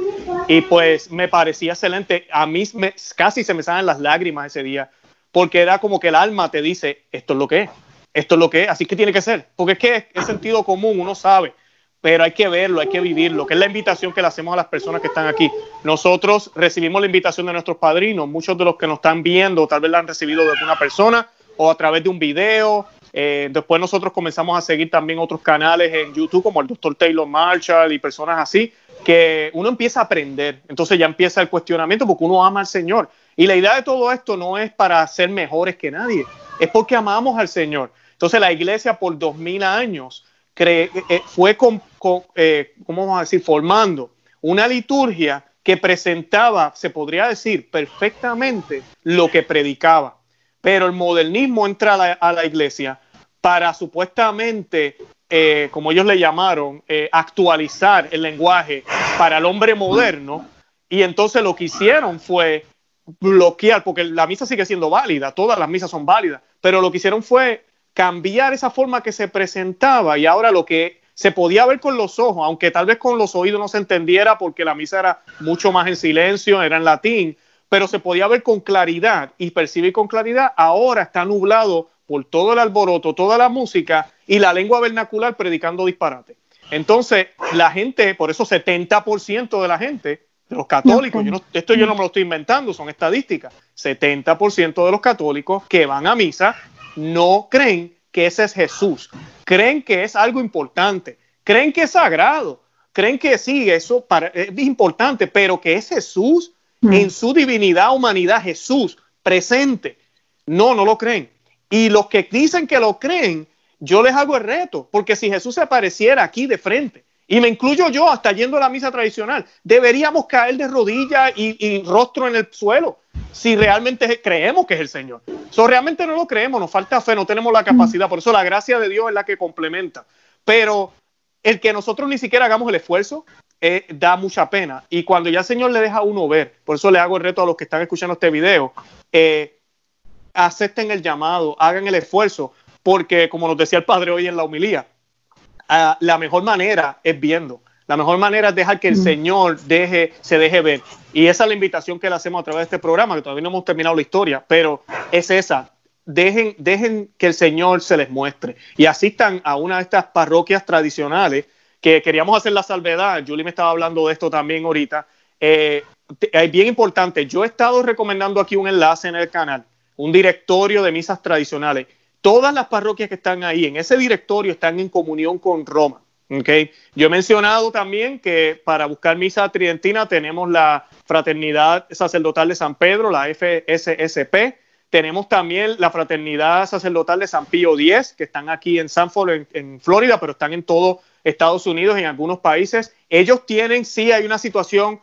Y pues me parecía excelente. A mí me, casi se me salen las lágrimas ese día, porque era como que el alma te dice, esto es lo que es, esto es lo que es, así que tiene que ser. Porque es que es sentido común, uno sabe pero hay que verlo, hay que vivirlo, que es la invitación que le hacemos a las personas que están aquí. Nosotros recibimos la invitación de nuestros padrinos, muchos de los que nos están viendo tal vez la han recibido de alguna persona o a través de un video. Eh, después nosotros comenzamos a seguir también otros canales en YouTube como el Dr. Taylor Marshall y personas así, que uno empieza a aprender, entonces ya empieza el cuestionamiento porque uno ama al Señor. Y la idea de todo esto no es para ser mejores que nadie, es porque amamos al Señor. Entonces la iglesia por dos mil años eh, eh, fue, con, eh, ¿cómo vamos a decir?, formando una liturgia que presentaba, se podría decir, perfectamente lo que predicaba. Pero el modernismo entra a la, iglesia para supuestamente, como ellos le llamaron, actualizar el lenguaje para el hombre moderno. Y entonces lo que hicieron fue bloquear, porque la misa sigue siendo válida, todas las misas son válidas, pero lo que hicieron fue cambiar esa forma que se presentaba y ahora lo que se podía ver con los ojos, aunque tal vez con los oídos no se entendiera porque la misa era mucho más en silencio, era en latín, pero se podía ver con claridad y percibir con claridad, ahora está nublado por todo el alboroto, toda la música y la lengua vernacular predicando disparate. Entonces, la gente, por eso 70% de la gente, de los católicos, esto yo no me lo estoy inventando, son estadísticas, 70% de los católicos que van a misa no creen que ese es Jesús, creen que es algo importante, creen que es sagrado, creen que sí, eso es importante, pero que es Jesús mm. en su divinidad, humanidad, Jesús presente. No, no lo creen. Y los que dicen que lo creen, yo les hago el reto, porque si Jesús se apareciera aquí de frente, y me incluyo yo hasta yendo a la misa tradicional, deberíamos caer de rodillas y rostro en el suelo si realmente creemos que es el Señor. So, realmente no lo creemos, nos falta fe, no tenemos la capacidad. Por eso la gracia de Dios es la que complementa. Pero el que nosotros ni siquiera hagamos el esfuerzo eh, da mucha pena. Y cuando ya el Señor le deja a uno ver, por eso le hago el reto a los que están escuchando este video, eh, acepten el llamado, hagan el esfuerzo, porque como nos decía el Padre hoy en la humilía, ah, la mejor manera es viendo. La mejor manera es dejar que el Señor deje, se deje ver. Y esa es la invitación que le hacemos a través de este programa, que todavía no hemos terminado la historia, pero es esa. Dejen, dejen que el Señor se les muestre. Y asistan a una de estas parroquias tradicionales que queríamos hacer la salvedad. Julie me estaba hablando de esto también ahorita. Eh, es bien importante. Yo he estado recomendando aquí un enlace en el canal, un directorio de misas tradicionales. Todas las parroquias que están ahí, en ese directorio, están en comunión con Roma. Okay. Yo he mencionado también que para buscar misa tridentina tenemos la Fraternidad Sacerdotal de San Pedro, la FSSP. Tenemos también la Fraternidad Sacerdotal de San Pío X, que están aquí en Sanford, en, Florida, pero están en todo Estados Unidos en algunos países. Ellos tienen, sí, hay una situación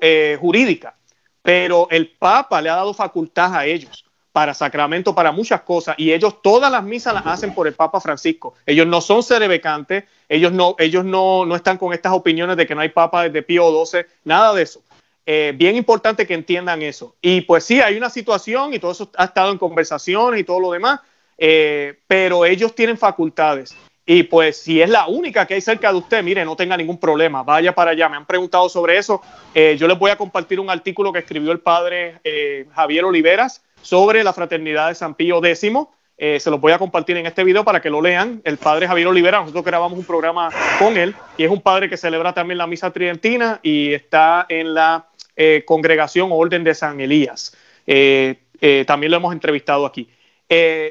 eh, jurídica, pero el Papa le ha dado facultad a ellos para sacramento, para muchas cosas, y ellos todas las misas las hacen por el Papa Francisco. Ellos no son cerebecantes, ellos no, ellos no, no están con estas opiniones de que no hay Papa desde Pío XII, nada de eso. Eh, bien importante que entiendan eso. Y pues sí, hay una situación y todo eso ha estado en conversaciones y todo lo demás, eh, pero ellos tienen facultades. Y pues si es la única que hay cerca de usted, mire, no tenga ningún problema, vaya para allá. Me han preguntado sobre eso. Eh, yo les voy a compartir un artículo que escribió el padre Javier Oliveras sobre la fraternidad de San Pío X. Eh, se los voy a compartir en este video para que lo lean. El padre Javier Olivera, nosotros grabamos un programa con él y es un padre que celebra también la misa tridentina y está en la eh, congregación Orden de San Elías. Eh, también lo hemos entrevistado aquí.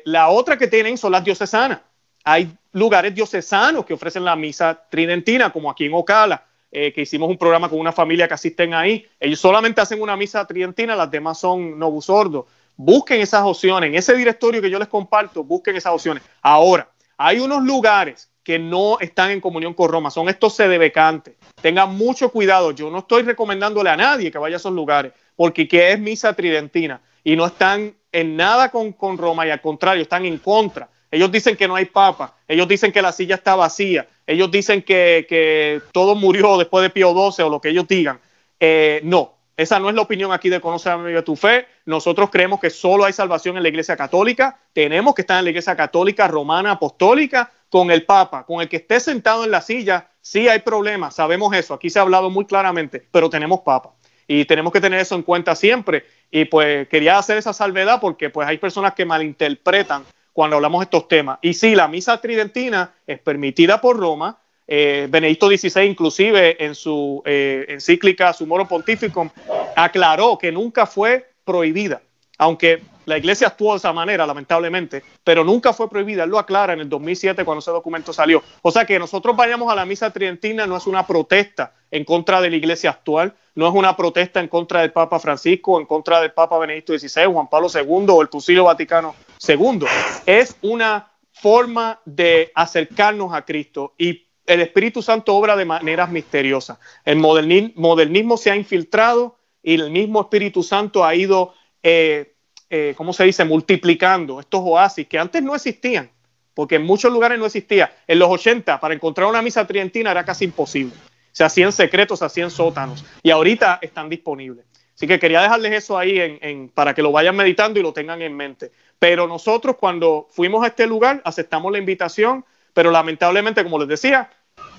la otra que tienen son las diocesanas. Hay lugares diocesanos que ofrecen la misa tridentina, como aquí en Ocala. que hicimos un programa con una familia que asisten ahí. Ellos solamente hacen una misa tridentina, las demás son novusordos busquen esas opciones. En ese directorio que yo les comparto, busquen esas opciones. Ahora, hay unos lugares que no están en comunión con Roma, son estos sedebecantes. Tengan mucho cuidado. Yo no estoy recomendándole a nadie que vaya a esos lugares, porque que es misa tridentina y no están en nada con, Roma y al contrario, están en contra. Ellos dicen que no hay papa, ellos dicen que la silla está vacía, ellos dicen que, todo murió después de Pío XII o lo que ellos digan. Eh, no, esa no es la opinión aquí de Conocer a tu Fe. Nosotros creemos que solo hay salvación en la Iglesia Católica. Tenemos que estar en la Iglesia Católica Romana Apostólica con el Papa, con el que esté sentado en la silla. Sí hay problemas, sabemos eso. Aquí se ha hablado muy claramente, pero tenemos Papa y tenemos que tener eso en cuenta siempre. Y pues quería hacer esa salvedad porque pues hay personas que malinterpretan cuando hablamos de estos temas. Y sí, la misa tridentina es permitida por Roma. Eh, Benedicto XVI inclusive en su eh, encíclica Sumoro Pontificum aclaró que nunca fue prohibida, aunque la iglesia actuó de esa manera, lamentablemente, pero nunca fue prohibida. Él lo aclara en el 2007 cuando ese documento salió. O sea que nosotros vayamos a la misa tridentina no es una protesta en contra de la iglesia actual, no es una protesta en contra del Papa Francisco, en contra del Papa Benedicto XVI, Juan Pablo II o el Concilio Vaticano II. Es una forma de acercarnos a Cristo y el Espíritu Santo obra de maneras misteriosas. El modernismo, se ha infiltrado y el mismo Espíritu Santo ha ido, eh, eh, ¿cómo se dice?, multiplicando estos oasis que antes no existían, porque en muchos lugares no existía. En los 80, para encontrar una misa tridentina era casi imposible se hacían secretos, se hacían sótanos y ahorita están disponibles. Así que quería dejarles eso ahí para que lo vayan meditando y lo tengan en mente. Pero nosotros cuando fuimos a este lugar aceptamos la invitación, pero lamentablemente, como les decía,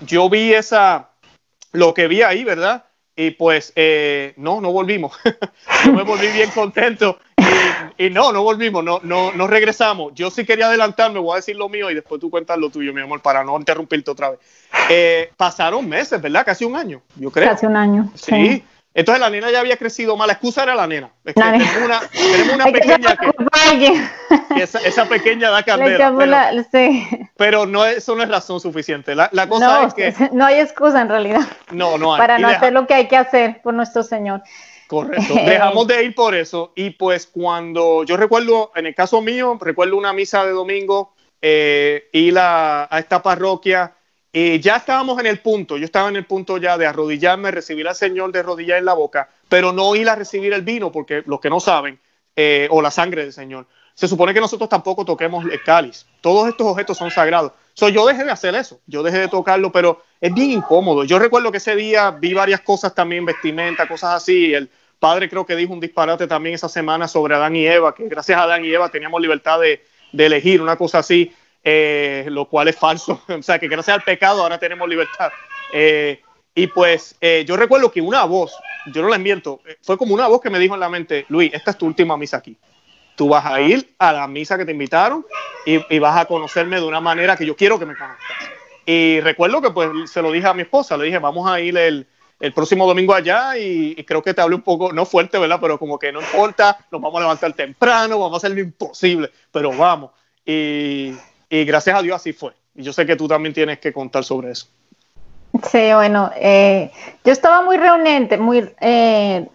yo vi esa, lo que vi ahí, ¿verdad? Y pues eh, no, no volvimos. yo me volví bien contento y, no, no volvimos, no, no, no regresamos. Yo sí quería adelantarme, voy a decir lo mío y después tú cuentas lo tuyo, mi amor, para no interrumpirte otra vez. Eh, pasaron meses, ¿verdad? Casi un año, yo creo. Casi un año. Sí. Entonces la nena ya había crecido más. La excusa era la nena. tenemos, Una, tenemos una, pequeña que, esa, pequeña da candela. Pero, pero, no, eso no es razón suficiente. La, la cosa es que. No hay excusa en realidad. No, no hay. Para no hacer lo que hay que hacer por nuestro Señor. Correcto. Dejamos de ir por eso. Y pues cuando yo recuerdo, en el caso mío, recuerdo una misa de domingo, eh, ir a, a esta parroquia y ya estábamos en el punto, yo estaba en el punto ya de arrodillarme, recibir al Señor de rodillas en la boca, pero no ir a recibir el vino, porque los que no saben, eh, o la sangre del Señor. Se supone que nosotros tampoco toquemos el cáliz. Todos estos objetos son sagrados. So, yo dejé de hacer eso, yo dejé de tocarlo, pero es bien incómodo. Yo recuerdo que ese día vi varias cosas también, vestimenta, cosas así. El padre creo que dijo un disparate también esa semana sobre Adán y Eva, que gracias a Adán y Eva teníamos libertad de, de elegir una cosa así. Eh, lo cual es falso. o sea, que gracias al pecado ahora tenemos libertad. Eh, y pues eh, yo recuerdo que una voz, yo no les miento, fue como una voz que me dijo en la mente, Luis, esta es tu última misa aquí. Tú vas a ir a la misa que te invitaron y, vas a conocerme de una manera que yo quiero que me conozcas. Y recuerdo que pues se lo dije a mi esposa, le dije, vamos a ir el, el próximo domingo allá y, y, creo que te hablé un poco, no fuerte, ¿verdad? Pero como que no importa, nos vamos a levantar temprano, vamos a hacer lo imposible, pero vamos. Y, y gracias a Dios así fue. Y yo sé que tú también tienes que contar sobre eso. Sí, bueno, eh, yo estaba muy reunente, muy... Eh,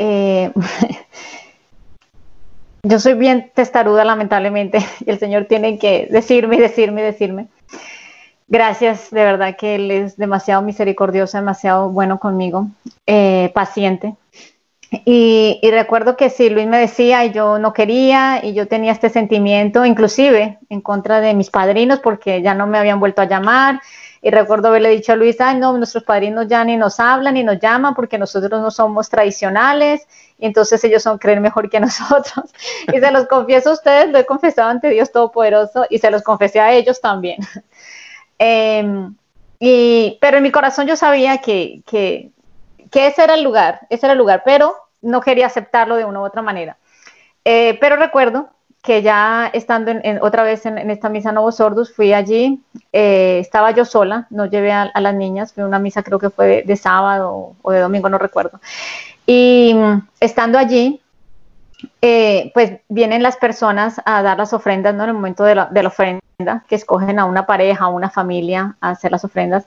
eh, yo soy bien testaruda, lamentablemente, y el Señor tiene que decirme, decirme, decirme. Gracias, de verdad que Él es demasiado misericordioso, demasiado bueno conmigo, paciente. Y, recuerdo que sí, Luis me decía y yo no quería y yo tenía este sentimiento inclusive en contra de mis padrinos porque ya no me habían vuelto a llamar. Y recuerdo haberle dicho a Luis, ay no, nuestros padrinos ya ni nos hablan ni nos llaman porque nosotros no somos tradicionales y entonces ellos son creer mejor que nosotros. Y se los confieso a ustedes, lo he confesado ante Dios Todopoderoso y se los confesé a ellos también. Em, y, pero en mi corazón yo sabía que, que que ese era el lugar, ese era el lugar, pero no quería aceptarlo de una u otra manera. Eh, pero recuerdo que ya estando en, otra vez en, esta misa Nuevos Sordos, fui allí, eh, estaba yo sola, no llevé a, las niñas, fue una misa creo que fue de, sábado o de domingo, no recuerdo. Y mm, estando allí, eh, pues vienen las personas a dar las ofrendas, ¿no? En el momento de la, de la ofrenda, que escogen a una pareja, a una familia a hacer las ofrendas.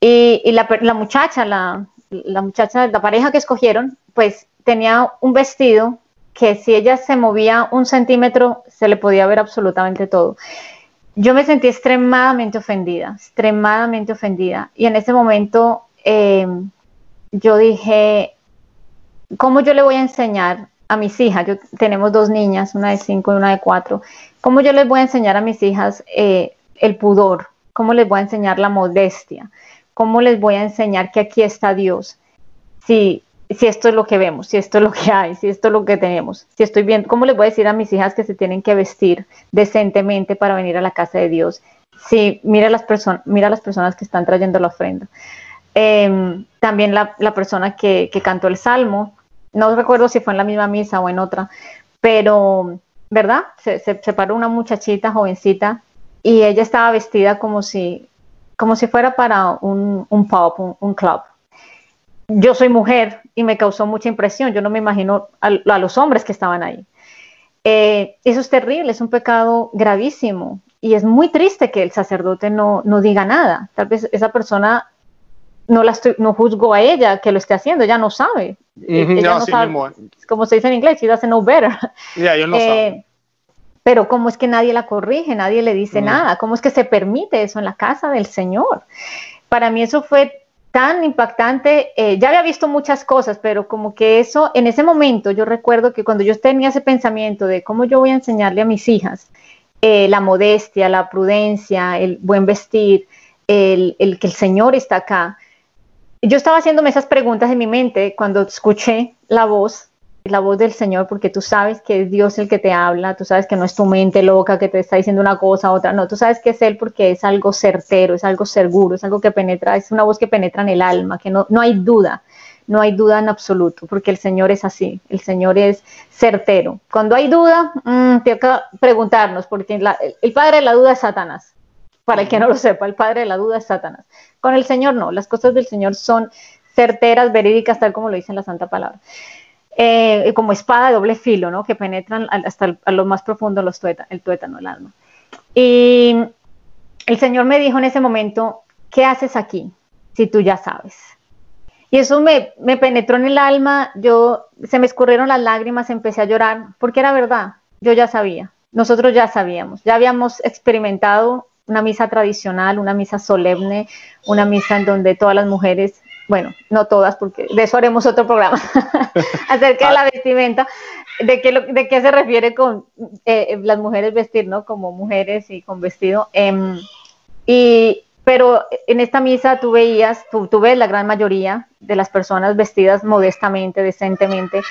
Y, y la, la, muchacha, la, la muchacha, la pareja que escogieron, pues tenía un vestido que si ella se movía un centímetro se le podía ver absolutamente todo. Yo me sentí extremadamente ofendida, extremadamente ofendida. Y en ese momento eh, yo dije, ¿cómo yo le voy a enseñar a mis hijas? Yo, tenemos dos niñas, una de cinco y una de cuatro. ¿Cómo yo les voy a enseñar a mis hijas eh, el pudor? ¿Cómo les voy a enseñar la modestia? ¿Cómo les voy a enseñar que aquí está Dios? Si si esto es lo que vemos, si esto es lo que hay, si esto es lo que tenemos, si estoy viendo, ¿cómo les voy a decir a mis hijas que se tienen que vestir decentemente para venir a la casa de Dios? Si mira las, personas mira las personas que están trayendo la ofrenda. Em, también la, persona que, que, cantó el salmo, no recuerdo si fue en la misma misa o en otra, pero, ¿verdad? Se, se, paró una muchachita jovencita y ella estaba vestida como si, como si fuera para un, un pub, un club yo soy mujer y me causó mucha impresión. Yo no me imagino a, los hombres que estaban ahí. Eh, eso es terrible, es un pecado gravísimo y es muy triste que el sacerdote no, diga nada. Tal vez esa persona no la no juzgo a ella que lo esté haciendo, ella no sabe. no, sabe como se dice en inglés, she doesn't know better. no eh, pero cómo es que nadie la corrige, nadie le dice nada, cómo es que se permite eso en la casa del Señor. Para mí eso fue tan impactante. Eh, ya había visto muchas cosas, pero como que eso, en ese momento, yo recuerdo que cuando yo tenía ese pensamiento de cómo yo voy a enseñarle a mis hijas eh, la modestia, la prudencia, el buen vestir, el, el, que el Señor está acá, yo estaba haciéndome esas preguntas en mi mente cuando escuché la voz la voz del Señor porque tú sabes que es Dios el que te habla, tú sabes que no es tu mente loca que te está diciendo una cosa, otra, no, tú sabes que es Él porque es algo certero, es algo seguro, es algo que penetra, es una voz que penetra en el alma, que no, no hay duda, no hay duda en absoluto, porque el Señor es así, el Señor es certero. Cuando hay duda, mmm, tengo que preguntarnos, porque el padre de la duda es Satanás. Para el que no lo sepa, el padre de la duda es Satanás. Con el Señor no, las cosas del Señor son certeras, verídicas, tal como lo dice en la Santa Palabra. Eh, como espada de doble filo, ¿no? Que penetran hasta a lo más profundo los tueta, el tuétano, el alma. Y el Señor me dijo en ese momento, ¿qué haces aquí si tú ya sabes? Y eso me, me penetró en el alma, yo se me escurrieron las lágrimas, empecé a llorar, porque era verdad, yo ya sabía, nosotros ya sabíamos, ya habíamos experimentado una misa tradicional, una misa solemne, una misa en donde todas las mujeres bueno, no todas, porque de eso haremos otro programa, acerca de la vestimenta, de qué, de qué se refiere con eh, las mujeres vestir, ¿no? Como mujeres y con vestido. Em, y pero en esta misa tú veías, tú, ves la gran mayoría de las personas vestidas modestamente, decentemente,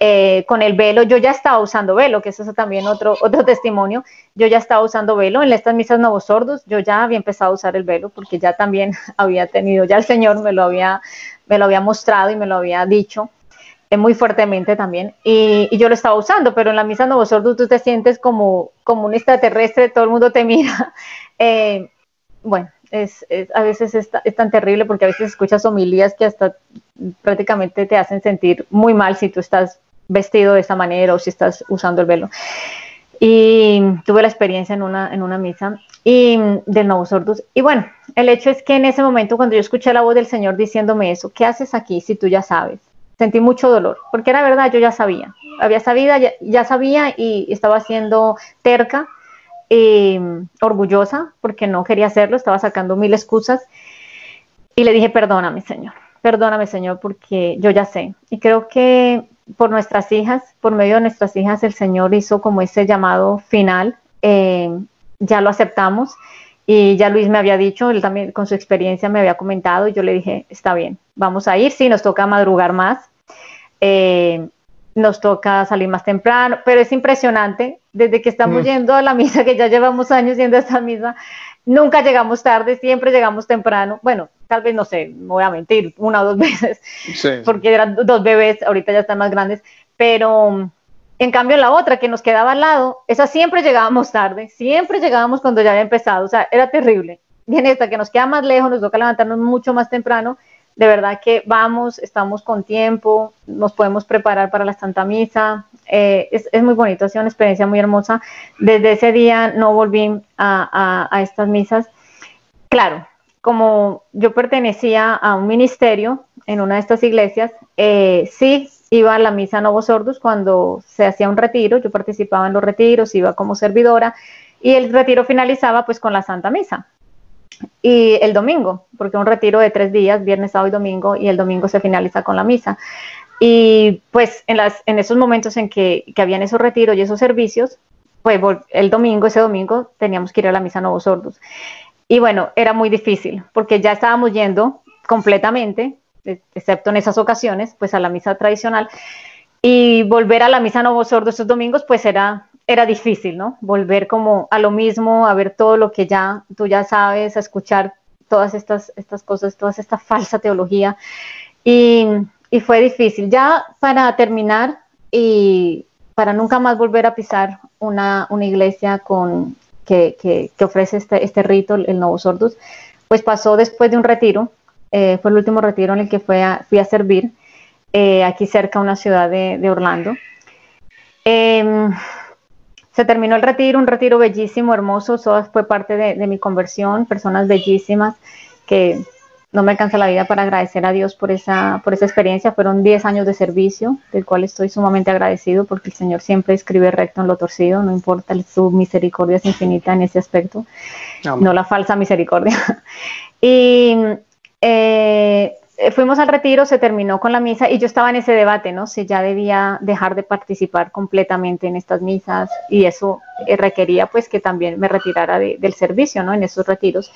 eh, con el velo. Yo ya estaba usando velo, que eso es también otro, otro testimonio. Yo ya estaba usando velo en estas misas novosordos. Yo ya había empezado a usar el velo porque ya también había tenido, ya el Señor me lo había, me lo había mostrado y me lo había dicho eh, muy fuertemente también y, yo lo estaba usando, pero en la misa novosordos tú te sientes como, como un extraterrestre, todo el mundo te mira. Eh, bueno, es, a veces es, tan terrible porque a veces escuchas homilías que hasta prácticamente te hacen sentir muy mal si tú estás vestido de esa manera o si estás usando el velo. Y tuve la experiencia en una, en una misa y de nuevos sordos. Y bueno, el hecho es que en ese momento cuando yo escuché la voz del Señor diciéndome eso, ¿qué haces aquí si tú ya sabes? Sentí mucho dolor, porque era verdad, yo ya sabía, había sabido, ya, ya sabía y estaba siendo terca orgullosa porque no quería hacerlo, estaba sacando mil excusas y le dije, perdóname, Señor, perdóname, Señor, porque yo ya sé. Y creo que por nuestras hijas, por medio de nuestras hijas, el Señor hizo como ese llamado final, eh, ya lo aceptamos. Y ya Luis me había dicho, él también con su experiencia me había comentado, y yo le dije, está bien, vamos a ir, sí, nos toca madrugar más. Eh, nos toca salir más temprano, pero es impresionante, desde que estamos mm. yendo a la misa, que ya llevamos años yendo a esta misa, nunca llegamos tarde, siempre llegamos temprano. Bueno, tal vez no sé, me voy a mentir, una o dos veces, porque eran dos bebés, ahorita ya están más grandes, pero en cambio la otra que nos quedaba al lado, esa siempre llegábamos tarde, siempre llegábamos cuando ya había empezado, o sea, era terrible. Y en esta que nos queda más lejos, nos toca levantarnos mucho más temprano, de verdad que vamos, estamos con tiempo, nos podemos preparar para la Santa Misa. Eh, es, muy bonito, ha sido una experiencia muy hermosa. Desde ese día no volví a, estas misas. Claro, como yo pertenecía a un ministerio en una de estas iglesias, eh, sí iba a la misa Novos Sordos cuando se hacía un retiro, yo participaba en los retiros, iba como servidora y el retiro finalizaba pues con la Santa Misa y el domingo, porque un retiro de tres días, viernes, sábado y domingo, y el domingo se finaliza con la misa. Y pues en, esos momentos en que, que habían esos retiros y esos servicios, pues el domingo, ese domingo, teníamos que ir a la misa Nuevos Sordos. Y bueno, era muy difícil, porque ya estábamos yendo completamente excepto en esas ocasiones, pues a la misa tradicional. Y volver a la misa Nuevo Sordo estos domingos, pues era, era difícil, ¿no? Volver como a lo mismo, a ver todo lo que ya tú ya sabes, a escuchar todas estas, estas cosas, toda esta falsa teología. Y, y fue difícil. Ya para terminar y para nunca más volver a pisar una, una iglesia con, que, ofrece este, este rito, el Nuevo Sordus, pues pasó después de un retiro, eh, fue el último retiro en el que fue fui a servir, eh, aquí cerca, una ciudad de, Orlando. Em, se terminó el retiro, un retiro bellísimo, hermoso, eso fue parte de mi conversión, personas bellísimas que no me alcanza la vida para agradecer a Dios por esa, por esa experiencia. Fueron 10 años de servicio, del cual estoy sumamente agradecido porque el Señor siempre escribe recto en lo torcido, no importa, su misericordia es infinita en ese aspecto, no la falsa misericordia. y eh, fuimos al retiro, se terminó con la misa y yo estaba en ese debate, ¿no? Si ya debía dejar de participar completamente en estas misas y eso eh, requería pues que también me retirara del servicio, ¿no? En esos retiros.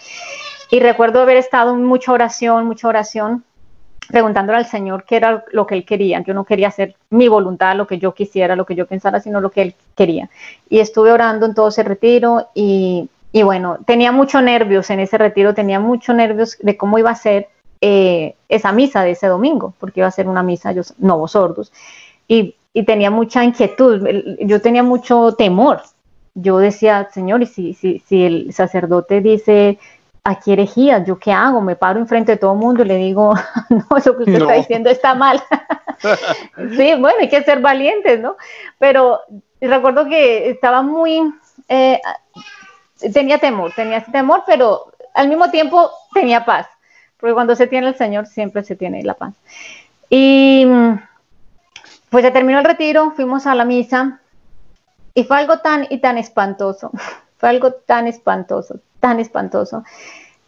Y recuerdo haber estado en mucha oración, mucha oración, preguntándole al Señor qué era lo que Él quería. Yo no quería hacer mi voluntad, lo que yo quisiera, lo que yo pensara, sino lo que Él quería. Y estuve orando en todo ese retiro y, y bueno, tenía muchos nervios en ese retiro, tenía muchos nervios de cómo iba a ser eh, esa misa de ese domingo, porque iba a ser una misa, yo, no sordos. Y, y tenía mucha inquietud, yo tenía mucho temor. Yo decía, Señor, y si, si, si el sacerdote dice aquí herejías, ¿yo qué hago? Me paro enfrente de todo el mundo y le digo, no, eso que usted está diciendo está mal. sí, bueno, hay que ser valientes, ¿no? Pero recuerdo que estaba muy, eh, tenía temor, tenía temor, pero al mismo tiempo tenía paz, porque cuando se tiene el Señor siempre se tiene la paz. Y pues se terminó el retiro, fuimos a la misa y fue algo tan y tan espantoso, fue algo tan espantoso, tan espantoso.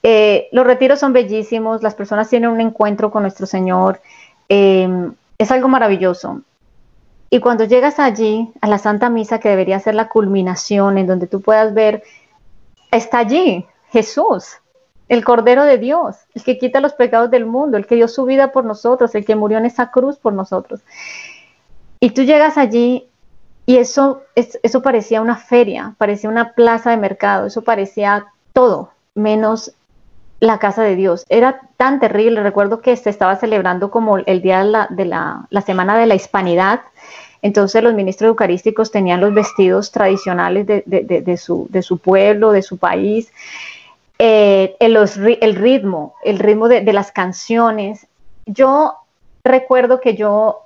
Eh, los retiros son bellísimos, las personas tienen un encuentro con nuestro Señor, em, es algo maravilloso. Y cuando llegas allí, a la Santa Misa, que debería ser la culminación, en donde tú puedas ver, está allí Jesús, el Cordero de Dios, el que quita los pecados del mundo, el que dio su vida por nosotros, el que murió en esa cruz por nosotros. Y tú llegas allí y eso, eso parecía una feria, parecía una plaza de mercado, eso parecía todo, menos la casa de Dios. Era tan terrible, recuerdo que se estaba celebrando como el día de la, Semana de la Hispanidad, entonces los ministros eucarísticos tenían los vestidos tradicionales de, su, pueblo, de su país, eh, el, el, ritmo, el ritmo de las canciones. Yo recuerdo que yo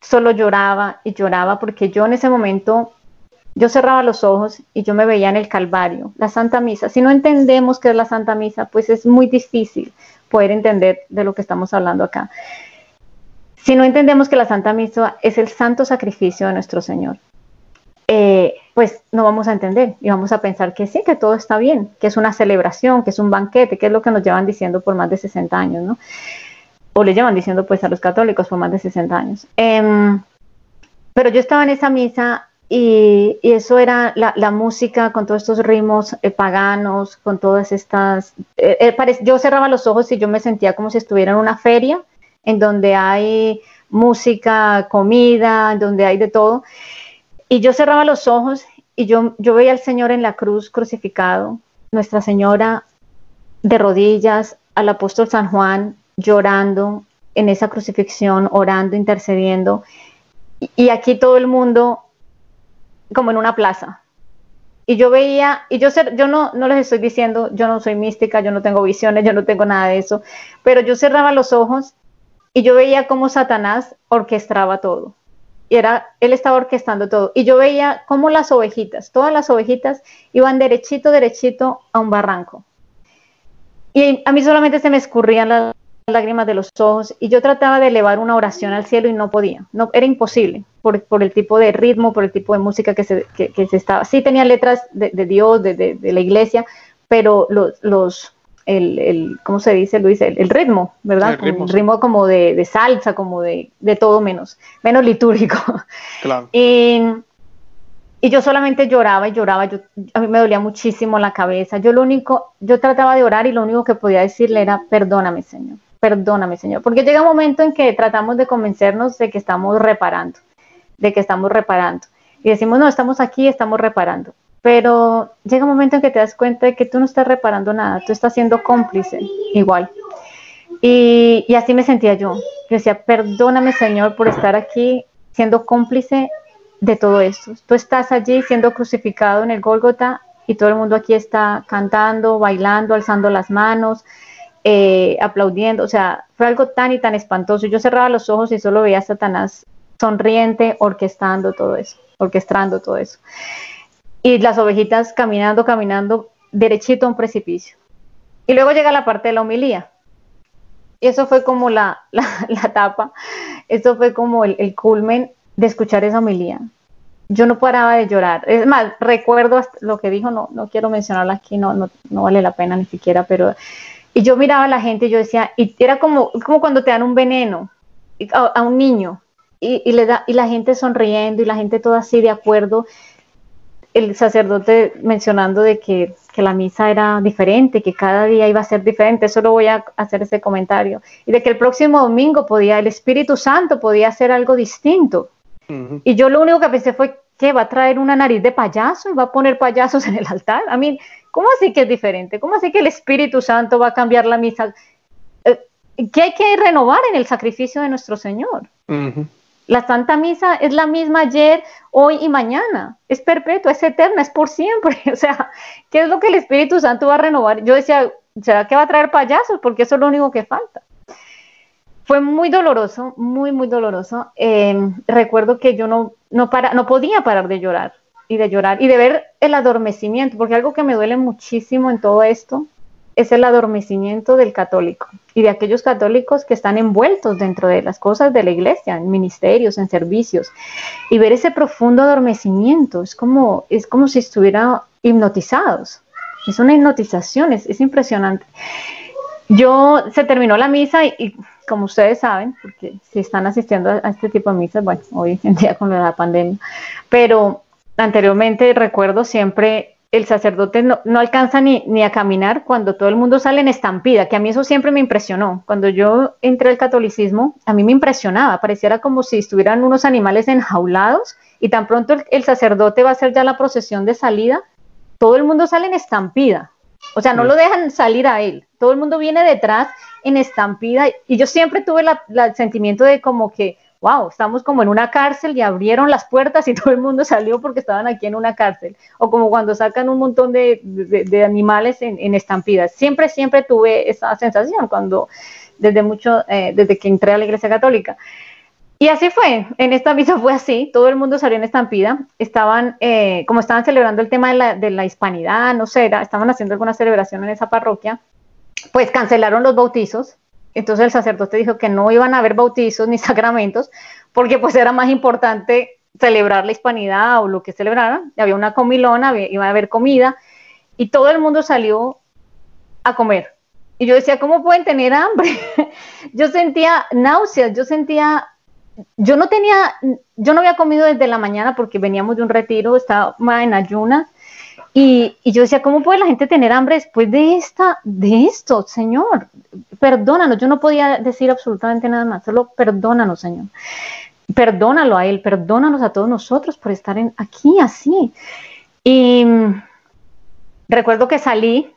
solo lloraba y lloraba porque yo en ese momento yo cerraba los ojos y yo me veía en el Calvario, la Santa Misa. Si no entendemos qué es la Santa Misa, pues es muy difícil poder entender de lo que estamos hablando acá. Si no entendemos que la Santa Misa es el santo sacrificio de nuestro Señor, eh, pues no vamos a entender y vamos a pensar que sí, que todo está bien, que es una celebración, que es un banquete, que es lo que nos llevan diciendo por más de 60 años, ¿no? O le llevan diciendo pues a los católicos por más de 60 años. Em, pero yo estaba en esa misa y, eso era la, música con todos estos ritmos eh, paganos, con todas estas... Eh, eh, yo cerraba los ojos y yo me sentía como si estuviera en una feria, en donde hay música, comida, en donde hay de todo. Y yo cerraba los ojos y yo, yo veía al Señor en la cruz crucificado, Nuestra Señora de rodillas, al apóstol San Juan llorando en esa crucifixión, orando, intercediendo. Y aquí todo el mundo como en una plaza. Y yo veía, y yo, yo no, no les estoy diciendo, yo no soy mística, yo no tengo visiones, yo no tengo nada de eso, pero yo cerraba los ojos y yo veía cómo Satanás orquestaba todo. Y era, él estaba orquestando todo. Y yo veía cómo las ovejitas, todas las ovejitas, iban derechito, derechito a un barranco. Y a mí solamente se me escurrían las lágrimas de los ojos y yo trataba de elevar una oración al cielo y no podía, no, era imposible por, por el tipo de ritmo, por el tipo de música que se, que, se estaba, sí tenía letras de, de Dios, de, de, la iglesia, pero los, los el, el, ¿cómo se dice Luis? El, ritmo, ¿verdad? El ritmo, ritmo como de, de, salsa, como de, de todo menos, menos litúrgico. Claro. Y, y yo solamente lloraba y lloraba, yo, a mí me dolía muchísimo la cabeza. Yo lo único, yo trataba de orar y lo único que podía decirle era, perdóname, Señor perdóname, Señor, porque llega un momento en que tratamos de convencernos de que estamos reparando, de que estamos reparando. Y decimos, no, estamos aquí, estamos reparando. Pero llega un momento en que te das cuenta de que tú no estás reparando nada, tú estás siendo cómplice igual. Y, así me sentía yo. Yo decía, perdóname, Señor, por estar aquí siendo cómplice de todo esto. Tú estás allí siendo crucificado en el Gólgota y todo el mundo aquí está cantando, bailando, alzando las manos, eh, aplaudiendo, o sea, fue algo tan y tan espantoso. Yo cerraba los ojos y solo veía a Satanás sonriente, orquestando todo eso, orquestando todo eso. Y las ovejitas caminando, caminando derechito a un precipicio. Y luego llega la parte de la homilía. Y eso fue como la, la, la tapa, eso fue como el, culmen de escuchar esa homilía yo no paraba de llorar. Es más, recuerdo lo que dijo, no, no quiero mencionarlo aquí, no, no vale la pena ni siquiera, pero y yo miraba a la gente y yo decía, y era como, como cuando te dan un veneno a, un niño y, y, le da, y la gente sonriendo y la gente toda así de acuerdo. El sacerdote mencionando de que, que, la misa era diferente, que cada día iba a ser diferente, solo voy a hacer ese comentario. Y de que el próximo domingo podía, el Espíritu Santo podía hacer algo distinto. Uh -huh. Y yo lo único que pensé fue, que va a traer una nariz de payaso y va a poner payasos en el altar. A mí, ¿cómo así que es diferente? ¿Cómo así que el Espíritu Santo va a cambiar la misa? Eh, ¿Qué hay que renovar en el sacrificio de nuestro Señor? Uh -huh. La Santa Misa es la misma ayer, hoy y mañana. Es perpetua, es eterna, es por siempre. O sea, ¿qué es lo que el Espíritu Santo va a renovar? Yo decía, ¿será que va a traer payasos? Porque eso es lo único que falta fue muy doloroso, muy, muy doloroso. Eh, recuerdo que yo no, no, para, no podía parar de llorar y de llorar y de ver el adormecimiento, porque algo que me duele muchísimo en todo esto es el adormecimiento del católico y de aquellos católicos que están envueltos dentro de las cosas de la iglesia, en ministerios, en servicios, y ver ese profundo adormecimiento, es como, es como si estuvieran hipnotizados, es una hipnotización, es, es impresionante. Yo se terminó la misa y, y, como ustedes saben, porque si están asistiendo a, este tipo de misas, bueno, hoy en día con la pandemia, pero anteriormente recuerdo siempre el sacerdote no, no alcanza ni, ni, a caminar cuando todo el mundo sale en estampida, que a mí eso siempre me impresionó. Cuando yo entré al catolicismo, a mí me impresionaba, pareciera como si estuvieran unos animales enjaulados y tan pronto el, el sacerdote va a hacer ya la procesión de salida, todo el mundo sale en estampida, o sea, no lo dejan salir a él. Todo el mundo viene detrás en estampida. Y yo siempre tuve la, la, el sentimiento de como que, wow, estamos como en una cárcel y abrieron las puertas y todo el mundo salió porque estaban aquí en una cárcel. O como cuando sacan un montón de, de, de animales en, en, estampidas. Siempre, siempre tuve esa sensación cuando, desde mucho, eh, desde que entré a la Iglesia Católica. Y así fue, en esta misa fue así, todo el mundo salió en estampida, estaban, eh, como estaban celebrando el tema de la, hispanidad, no sé, era, estaban haciendo alguna celebración en esa parroquia, pues cancelaron los bautizos, entonces el sacerdote dijo que no iban a haber bautizos ni sacramentos, porque pues era más importante celebrar la hispanidad o lo que celebraran, había una comilona, iba a haber comida, y todo el mundo salió a comer. Y yo decía, ¿cómo pueden tener hambre? yo sentía náuseas, yo sentía yo no tenía, yo no había comido desde la mañana porque veníamos de un retiro, estaba en ayunas, y, yo decía, ¿cómo puede la gente tener hambre después de esta, de esto, Señor? Perdónanos, yo no podía decir absolutamente nada más, solo perdónanos, Señor. Perdónalo a Él, perdónanos a todos nosotros por estar aquí así. Y recuerdo que salí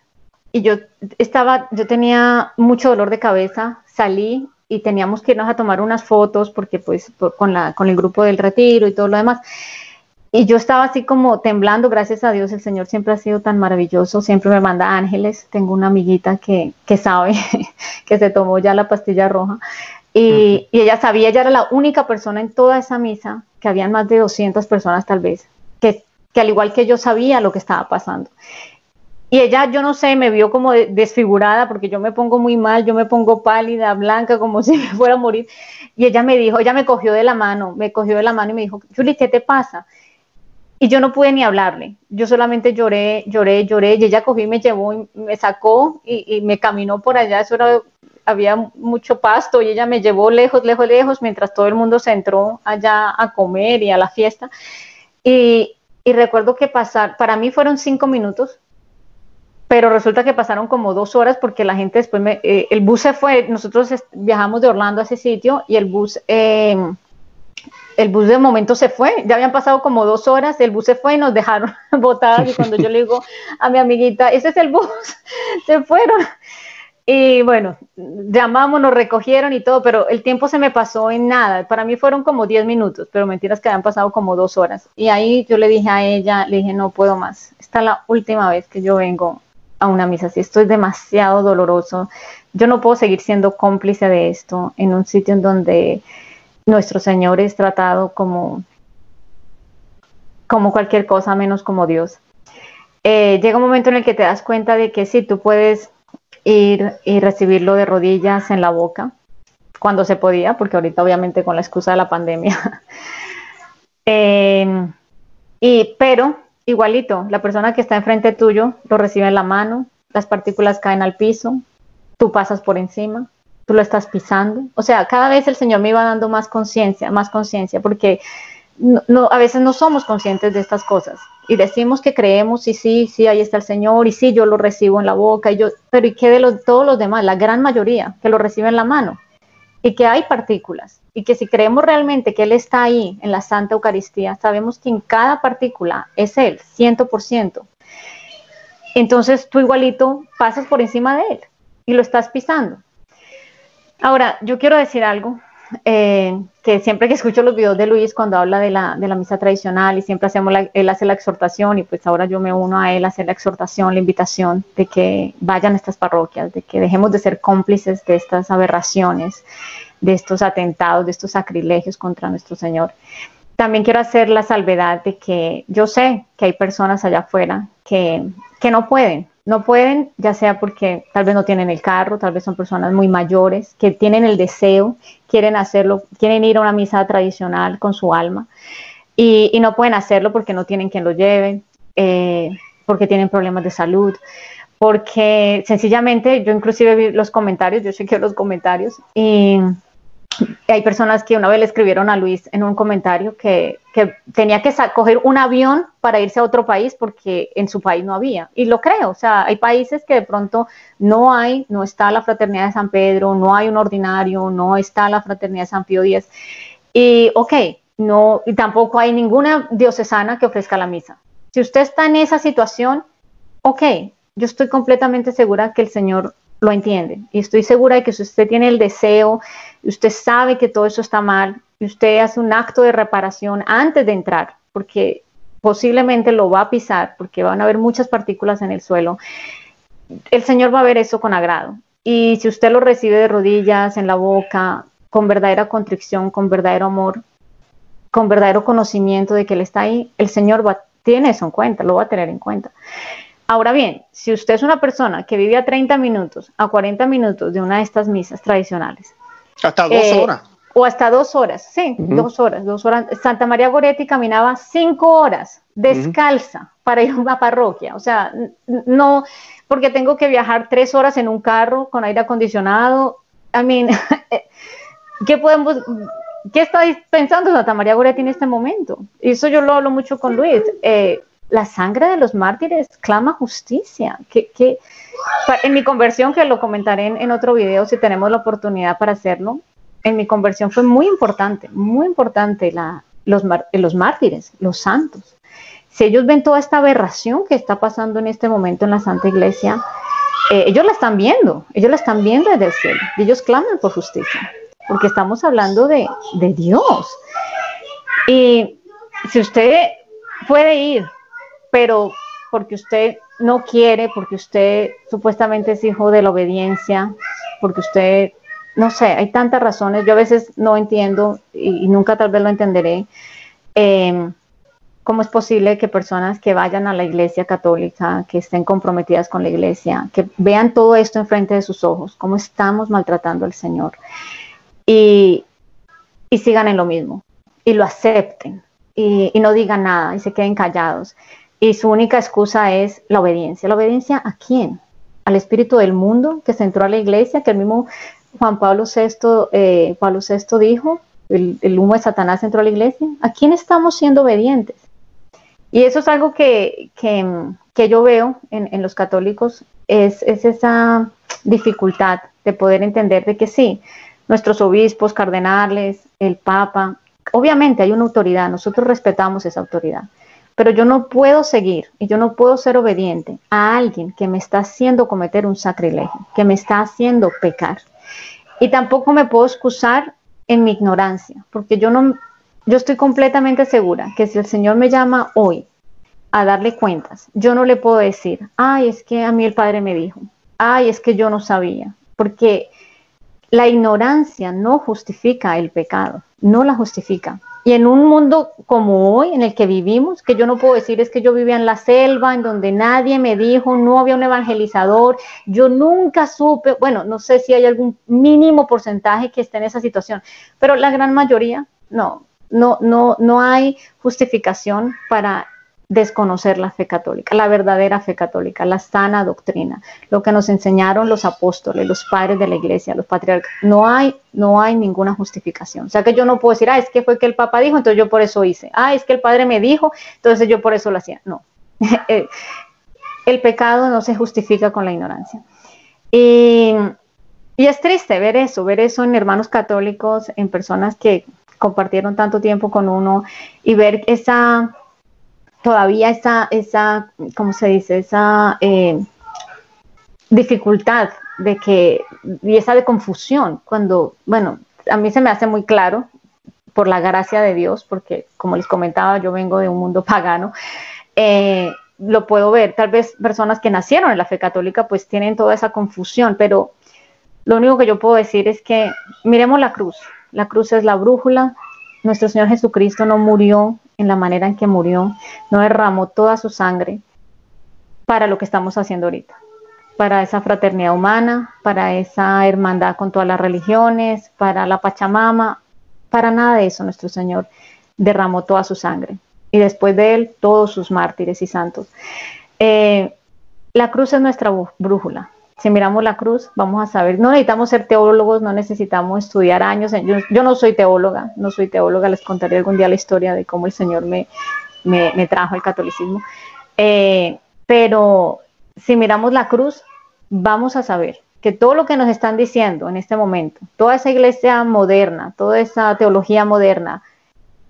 y yo estaba, yo tenía mucho dolor de cabeza, salí y teníamos que irnos a tomar unas fotos porque pues por, con, la, con el grupo del retiro y todo lo demás. Y yo estaba así como temblando, gracias a Dios, el Señor siempre ha sido tan maravilloso, siempre me manda ángeles. Tengo una amiguita que, que sabe que se tomó ya la pastilla roja y, y, ella sabía, ella era la única persona en toda esa misa, que habían más de 200 personas tal vez, que, que al igual que yo sabía lo que estaba pasando. Y ella, yo no sé, me vio como desfigurada porque yo me pongo muy mal, yo me pongo pálida, blanca, como si me fuera a morir. Y ella me dijo, ella me cogió de la mano, me cogió de la mano y me dijo, Julie, ¿qué te pasa? Y yo no pude ni hablarle, yo solamente lloré, lloré, lloré, y ella cogió y me llevó, y me sacó y, y me caminó por allá, eso era, había mucho pasto y ella me llevó lejos, lejos, lejos, mientras todo el mundo se entró allá a comer y a la fiesta. Y, y recuerdo que pasar, para mí fueron cinco minutos, pero resulta que pasaron como dos horas porque la gente después, me, eh, el bus se fue, nosotros viajamos de Orlando a ese sitio y el bus, eh, el bus de momento se fue, ya habían pasado como dos horas, el bus se fue y nos dejaron botadas y cuando yo le digo a mi amiguita, ese es el bus, se fueron. Y bueno, llamamos, nos recogieron y todo, pero el tiempo se me pasó en nada. Para mí fueron como 10 minutos, pero mentiras que habían pasado como dos horas. Y ahí yo le dije a ella, le dije, no puedo más. Esta es la última vez que yo vengo a una misa así. Esto es demasiado doloroso. Yo no puedo seguir siendo cómplice de esto en un sitio en donde nuestro Señor es tratado como, como cualquier cosa menos como Dios. Eh, llega un momento en el que te das cuenta de que sí, tú puedes ir y recibirlo de rodillas en la boca cuando se podía, porque ahorita obviamente con la excusa de la pandemia. Eh, y, pero igualito, la persona que está enfrente tuyo lo recibe en la mano, las partículas caen al piso, tú pasas por encima, tú lo estás pisando. O sea, cada vez el Señor me iba dando más conciencia, más conciencia, porque no, a veces no somos conscientes de estas cosas y decimos que creemos y sí, sí, ahí está el Señor y sí, yo lo recibo en la boca y yo, pero ¿y qué de los, todos los demás? La gran mayoría que lo recibe en la mano y que hay partículas y que si creemos realmente que Él está ahí en la Santa Eucaristía, sabemos que en cada partícula es Él, ciento por ciento. Entonces tú igualito pasas por encima de Él y lo estás pisando. Ahora, yo quiero decir algo eh, que siempre que escucho los videos de Luis cuando habla de la, de la misa tradicional y siempre hacemos él hace la exhortación y pues ahora yo me uno a él a hacer la exhortación, la invitación de que vayan a estas parroquias, de que dejemos de ser cómplices de estas aberraciones, de estos atentados, de estos sacrilegios contra nuestro Señor. También quiero hacer la salvedad de que yo sé que hay personas allá afuera que, que no pueden, no pueden, ya sea porque tal vez no tienen el carro, tal vez son personas muy mayores que tienen el deseo, quieren hacerlo, quieren ir a una misa tradicional con su alma y, no pueden hacerlo porque no tienen quien lo lleve, eh, porque tienen problemas de salud, porque sencillamente yo inclusive vi los comentarios, yo chequeo los comentarios y hay personas que una vez le escribieron a Luis en un comentario que, tenía que coger un avión para irse a otro país porque en su país no había. Y lo creo, o sea, hay países que de pronto no hay, no está la fraternidad de San Pedro, no hay un ordinario, no está la fraternidad de San Pío X. Y, ok, no, y tampoco hay ninguna diocesana que ofrezca la misa. Si usted está en esa situación, ok, yo estoy completamente segura que el Señor lo entiende. Y estoy segura de que si usted tiene el deseo, usted sabe que todo eso está mal, y usted hace un acto de reparación antes de entrar, porque posiblemente lo va a pisar, porque van a haber muchas partículas en el suelo, el Señor va a ver eso con agrado. Y si usted lo recibe de rodillas, en la boca, con verdadera contrición, con verdadero amor, con verdadero conocimiento de que Él está ahí, el Señor va, tiene eso en cuenta, lo va a tener en cuenta. Ahora bien, si usted es una persona que vive a 30 minutos, a 40 minutos de una de estas misas tradicionales. Hasta dos eh, horas. O hasta dos horas, sí, dos horas, dos horas. Santa María Goretti caminaba cinco horas descalza para ir a una parroquia. O sea, no, porque tengo que viajar tres horas en un carro con aire acondicionado. I mean, ¿qué podemos, qué está pensando Santa María Goretti en este momento? Y eso yo lo hablo mucho con Luis. Eh, la sangre de los mártires clama justicia. Que, en mi conversión, que lo comentaré en, otro video si tenemos la oportunidad para hacerlo, en mi conversión fue muy importante, muy importante la, los, mártires, los santos. Si ellos ven toda esta aberración que está pasando en este momento en la Santa Iglesia, eh, ellos la están viendo, ellos la están viendo desde el cielo ellos claman por justicia, porque estamos hablando de, de Dios. Y si usted puede ir pero porque usted no quiere, porque usted supuestamente es hijo de la obediencia, porque usted, no sé, hay tantas razones, yo a veces no entiendo y, nunca tal vez lo entenderé, em, cómo es posible que personas que vayan a la iglesia católica, que estén comprometidas con la iglesia, que vean todo esto enfrente de sus ojos, cómo estamos maltratando al Señor y, sigan en lo mismo y lo acepten y, y no digan nada y se queden callados y su única excusa es la obediencia. ¿La obediencia a quién? Al espíritu del mundo que se entró a la iglesia, que el mismo Juan Pablo VI, eh, Pablo VI dijo, el, humo de Satanás entró a la iglesia. ¿A quién estamos siendo obedientes? Y eso es algo que, que yo veo en, los católicos es, es, esa dificultad de poder entender de que sí, nuestros obispos, cardenales, el Papa, obviamente hay una autoridad, nosotros respetamos esa autoridad, pero yo no puedo seguir y yo no puedo ser obediente a alguien que me está haciendo cometer un sacrilegio, que me está haciendo pecar. Y tampoco me puedo excusar en mi ignorancia, porque yo no, yo estoy completamente segura que si el Señor me llama hoy a darle cuentas, yo no le puedo decir, ay, es que a mí el Padre me dijo, ay, es que yo no sabía, porque la ignorancia no justifica el pecado, no la justifica. Y en un mundo como hoy, en el que vivimos, que yo no puedo decir es que yo vivía en la selva, en donde nadie me dijo, no había un evangelizador, yo nunca supe, bueno, no sé si hay algún mínimo porcentaje que esté en esa situación, pero la gran mayoría, no, no, no, no hay justificación para desconocer la fe católica, la verdadera fe católica, la sana doctrina, lo que nos enseñaron los apóstoles, los padres de la iglesia, los patriarcas. No hay, no hay ninguna justificación. O sea que yo no puedo decir, ah, es que fue que el Papa dijo, entonces yo por eso hice. Ah, es que el Padre me dijo, entonces yo por eso lo hacía. No. el pecado no se justifica con la ignorancia. Y, y es triste ver eso, ver eso en hermanos católicos, en personas que compartieron tanto tiempo con uno y ver esa todavía esa, esa ¿cómo se dice? Esa eh, dificultad de que, y esa de confusión, cuando, bueno, a mí se me hace muy claro por la gracia de Dios, porque como les comentaba, yo vengo de un mundo pagano, eh, lo puedo ver, tal vez personas que nacieron en la fe católica pues tienen toda esa confusión, pero lo único que yo puedo decir es que miremos la cruz, la cruz es la brújula, nuestro Señor Jesucristo no murió en la manera en que murió, no derramó toda su sangre para lo que estamos haciendo ahorita, para esa fraternidad humana, para esa hermandad con todas las religiones, para la Pachamama, para nada de eso nuestro Señor derramó toda su sangre y después de él todos sus mártires y santos. Eh, la cruz es nuestra brújula, si miramos la cruz, vamos a saber, no necesitamos ser teólogos, no necesitamos estudiar años. Yo, no soy teóloga, no soy teóloga, les contaré algún día la historia de cómo el Señor me, me, trajo el catolicismo. Eh, pero si miramos la cruz, vamos a saber que todo lo que nos están diciendo en este momento, toda esa iglesia moderna, toda esa teología moderna,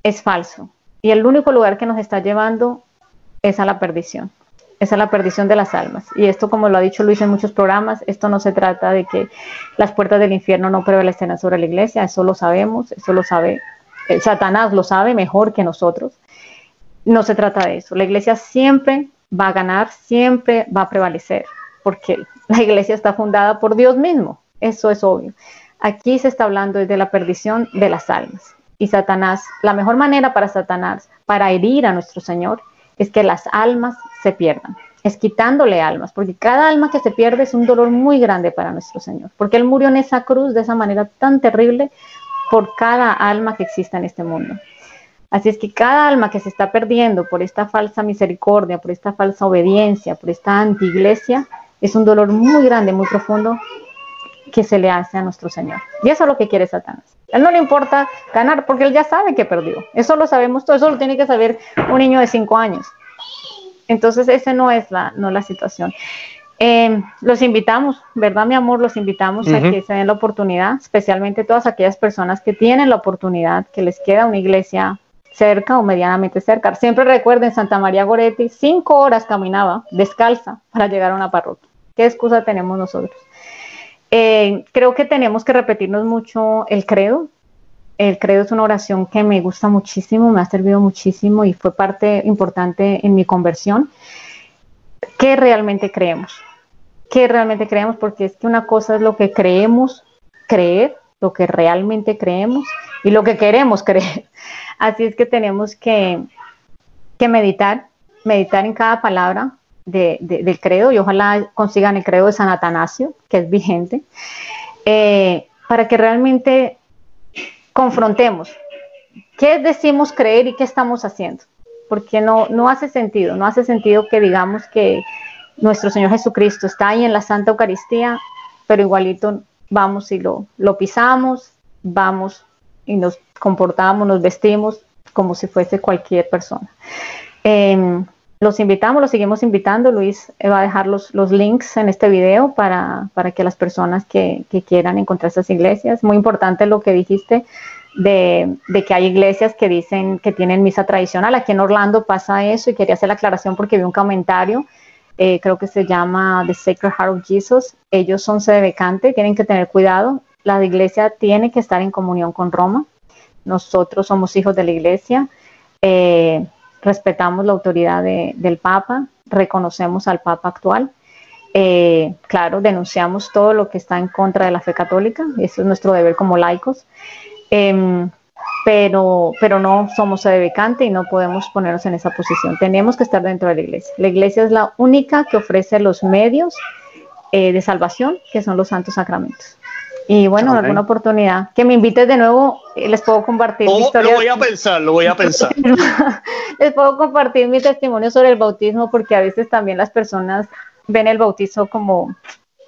es falso. Y el único lugar que nos está llevando es a la perdición esa es la perdición de las almas. Y esto, como lo ha dicho Luis en muchos programas, esto no se trata de que las puertas del infierno no prevalecen sobre la iglesia, eso lo sabemos, eso lo sabe, eh, Satanás lo sabe mejor que nosotros. No se trata de eso. La iglesia siempre va a ganar, siempre va a prevalecer, porque la iglesia está fundada por Dios mismo, eso es obvio. Aquí se está hablando de la perdición de las almas. Y Satanás, la mejor manera para Satanás, para herir a nuestro Señor, es que las almas se pierdan, es quitándole almas, porque cada alma que se pierde es un dolor muy grande para nuestro Señor, porque Él murió en esa cruz de esa manera tan terrible por cada alma que exista en este mundo. Así es que cada alma que se está perdiendo por esta falsa misericordia, por esta falsa obediencia, por esta antiglesia, es un dolor muy grande, muy profundo que se le hace a nuestro Señor. Y eso es lo que quiere Satanás. A él no le importa ganar porque él ya sabe que perdió. Eso lo sabemos todo, eso lo tiene que saber un niño de cinco años. Entonces, esa no es la, no la situación. Eh, los invitamos, ¿verdad, mi amor? Los invitamos a que se den la oportunidad, especialmente todas aquellas personas que tienen la oportunidad, que les queda una iglesia cerca o medianamente cerca. Siempre recuerden, Santa María Goretti, cinco horas caminaba descalza para llegar a una parroquia. ¿Qué excusa tenemos nosotros? Eh, creo que tenemos que repetirnos mucho el credo. El credo es una oración que me gusta muchísimo, me ha servido muchísimo y fue parte importante en mi conversión. ¿Qué realmente creemos? ¿Qué realmente creemos? Porque es que una cosa es lo que creemos creer, lo que realmente creemos y lo que queremos creer. Así es que tenemos que, que meditar, meditar en cada palabra, del credo y ojalá consigan el credo de San Atanasio, que es vigente, eh, para que realmente confrontemos qué decimos creer y qué estamos haciendo, porque no, no hace sentido, no hace sentido que digamos que nuestro Señor Jesucristo está ahí en la Santa Eucaristía, pero igualito vamos y lo, lo pisamos, vamos y nos comportamos, nos vestimos como si fuese cualquier persona. Em, los invitamos, los seguimos invitando. Luis va a dejar los, los links en este video para, para que las personas que, que, quieran encontrar esas iglesias. Muy importante lo que dijiste de, de, que hay iglesias que dicen que tienen misa tradicional. Aquí en Orlando pasa eso y quería hacer la aclaración porque vi un comentario. Eh, creo que se llama The Sacred Heart of Jesus. Ellos son sede vacante, tienen que tener cuidado. La iglesia tiene que estar en comunión con Roma. Nosotros somos hijos de la iglesia. Eh, respetamos la autoridad del Papa, reconocemos al Papa actual. Eh, claro, denunciamos todo lo que está en contra de la fe católica, eso es nuestro deber como laicos, em, pero, pero no somos sede y no podemos ponernos en esa posición. Tenemos que estar dentro de la iglesia. La iglesia es la única que ofrece los medios eh, de salvación, que son los santos sacramentos. Y bueno, en alguna oportunidad que me invites de nuevo, eh, les puedo compartir mi historia. Lo voy a pensar, lo voy a pensar. les puedo compartir mi testimonio sobre el bautismo porque a veces también las personas ven el bautizo como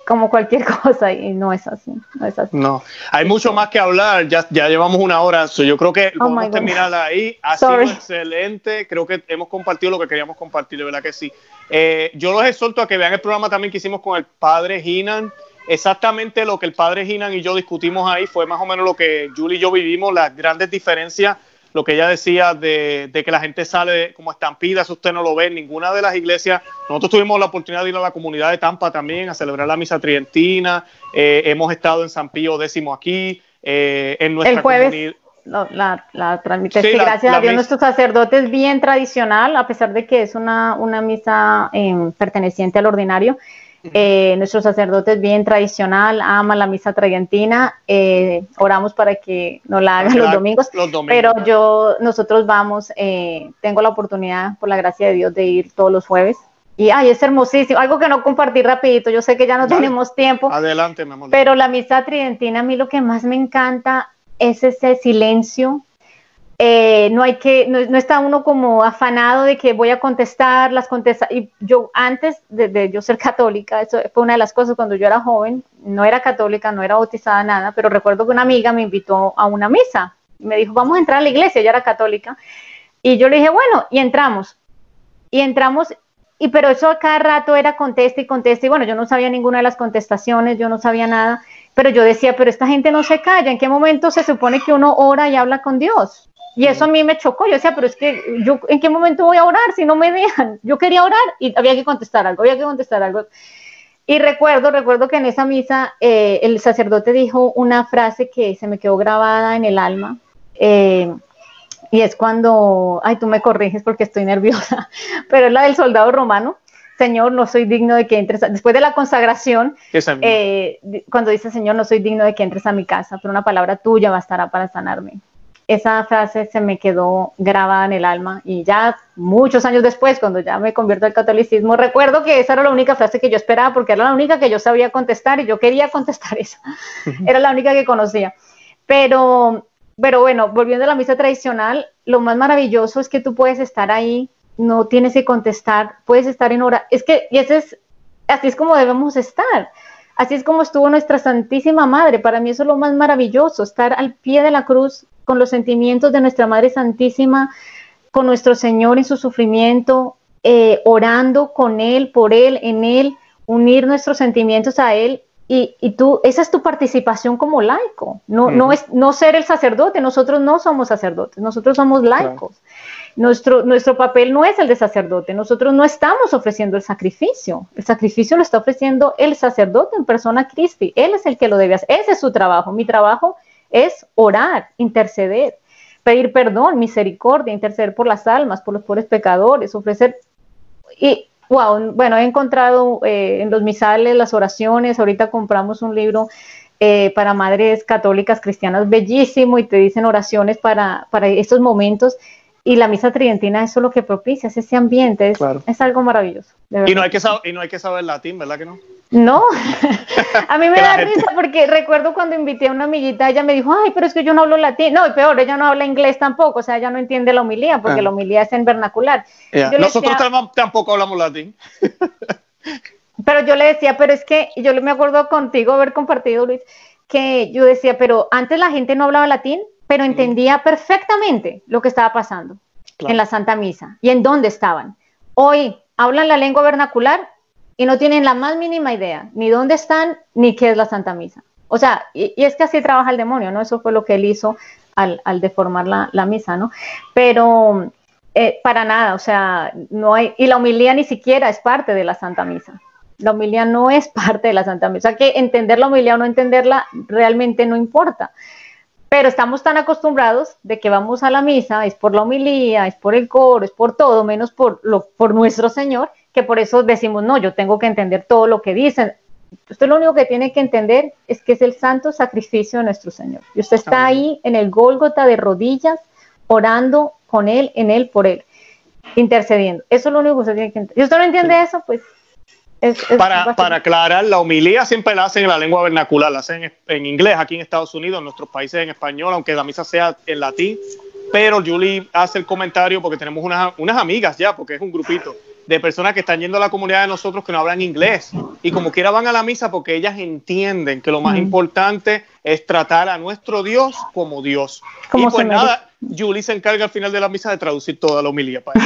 como cualquier cosa y no es así, no es así. No, hay mucho más que hablar, ya, ya llevamos una hora, yo creo que oh a terminar ahí, ha sido excelente, creo que hemos compartido lo que queríamos compartir, de verdad que sí. Eh, yo los exhorto a que vean el programa también que hicimos con el padre Hinan, exactamente lo que el padre Ginan y yo discutimos ahí fue más o menos lo que Julie y yo vivimos, las grandes diferencias, lo que ella decía de, que la gente sale como estampida, eso usted no lo ve en ninguna de las iglesias. Nosotros tuvimos la oportunidad de ir a la comunidad de Tampa también a celebrar la misa trientina, eh, hemos estado en San Pío X aquí, eh, en nuestra el jueves. la, la gracias a Dios nuestro sacerdote es bien tradicional, a pesar de que es una, una misa eh, perteneciente al ordinario. Eh, nuestro sacerdote es bien tradicional, ama la misa tragentina, eh, oramos para que no la hagan los domingos, pero yo, nosotros vamos, eh, tengo la oportunidad, por la gracia de Dios, de ir todos los jueves. Y ay, es hermosísimo, algo que no compartí rapidito, yo sé que ya no tenemos tiempo. Adelante, mi amor. Pero la misa tridentina, a mí lo que más me encanta es ese silencio eh, no hay que, no, está uno como afanado de que voy a contestar, las contestas. Y yo antes de, yo ser católica, eso fue una de las cosas cuando yo era joven, no era católica, no era bautizada nada, pero recuerdo que una amiga me invitó a una misa. Y me dijo, vamos a entrar a la iglesia, ella era católica. Y yo le dije, bueno, y entramos. Y entramos, y pero eso cada rato era contesta y contesta. Y bueno, yo no sabía ninguna de las contestaciones, yo no sabía nada. Pero yo decía, pero esta gente no se calla. ¿En qué momento se supone que uno ora y habla con Dios? Y eso a mí me chocó. Yo decía, pero es que yo, ¿en qué momento voy a orar si no me dejan? Yo quería orar y había que contestar algo, había que contestar algo. Y recuerdo, recuerdo que en esa misa eh, el sacerdote dijo una frase que se me quedó grabada en el alma. Eh, y es cuando, ay, tú me corriges porque estoy nerviosa, pero es la del soldado romano. Señor, no soy digno de que entres, después de la consagración, eh, cuando dice, Señor, no soy digno de que entres a mi casa, pero una palabra tuya bastará para sanarme esa frase se me quedó grabada en el alma y ya muchos años después, cuando ya me convierto al catolicismo, recuerdo que esa era la única frase que yo esperaba porque era la única que yo sabía contestar y yo quería contestar esa. Era la única que conocía. Pero, pero bueno, volviendo a la misa tradicional, lo más maravilloso es que tú puedes estar ahí, no tienes que contestar, puedes estar en hora. Es que, y ese es, así es como debemos estar. Así es como estuvo nuestra Santísima Madre. Para mí eso es lo más maravilloso, estar al pie de la cruz con los sentimientos de nuestra Madre Santísima, con nuestro Señor en su sufrimiento, eh, orando con Él, por Él, en Él, unir nuestros sentimientos a Él. Y, tú, esa es tu participación como laico, no, no es no ser el sacerdote, nosotros no somos sacerdotes, nosotros somos laicos. Nuestro, nuestro papel no es el de sacerdote, nosotros no estamos ofreciendo el sacrificio, el sacrificio lo está ofreciendo el sacerdote en persona Cristi, él es el que lo debe hacer, ese es su trabajo, mi trabajo es orar, interceder, pedir perdón, misericordia, interceder por las almas, por los pobres pecadores, ofrecer... Y, wow, bueno, he encontrado eh, en los misales las oraciones, ahorita compramos un libro eh, para madres católicas cristianas bellísimo y te dicen oraciones para, para estos momentos y la misa tridentina eso es lo que propicia, es ese ambiente, es, algo maravilloso. Y no, hay que y no hay que saber latín, ¿verdad que no? No, a mí me da risa porque recuerdo cuando invité a una amiguita, ella me dijo, ay, pero es que yo no hablo latín. No, y peor, ella no habla inglés tampoco, o sea, ella no entiende la homilía porque ah. la homilía es en vernacular. Nosotros tampoco hablamos latín. pero yo le decía, pero es que yo me acuerdo contigo haber compartido, Luis, que yo decía, pero antes la gente no hablaba latín, pero entendía perfectamente lo que estaba pasando en la Santa Misa y en dónde estaban. hoy hablan la lengua vernacular y no tienen la más mínima idea ni dónde están ni qué es la Santa Misa. O sea, y, es que así trabaja el demonio, ¿no? Eso fue lo que él hizo al, deformar la, misa, ¿no? Pero eh, para nada, o sea, no hay, y la humildad ni siquiera es parte de la Santa Misa. La humildad no es parte de la Santa Misa. O sea, que entender la humildad o no entenderla realmente no importa. Pero estamos tan acostumbrados de que vamos a la misa, es por la humilía, es por el coro, es por todo, menos por, lo, por nuestro Señor, que por eso decimos, no, yo tengo que entender todo lo que dicen. Usted lo único que tiene que entender es que es el santo sacrificio de nuestro Señor. Y usted está ahí en el Gólgota de rodillas, orando con Él, en Él, por Él, intercediendo. Eso es lo único que usted tiene que entender. Si usted no entiende eso, pues para, para, aclarar, la homilía siempre la hacen en la lengua vernacular, la hacen en, inglés aquí en Estados Unidos, en nuestros países en español, aunque la misa sea en latín. Pero Julie hace el comentario porque tenemos unas, unas amigas ya, porque es un grupito de personas que están yendo a la comunidad de nosotros que no hablan inglés. Y como quiera van a la misa porque ellas entienden que lo más importante es tratar a nuestro Dios como Dios. y pues nada, Julie se encarga al final de la misa de traducir toda la homilía para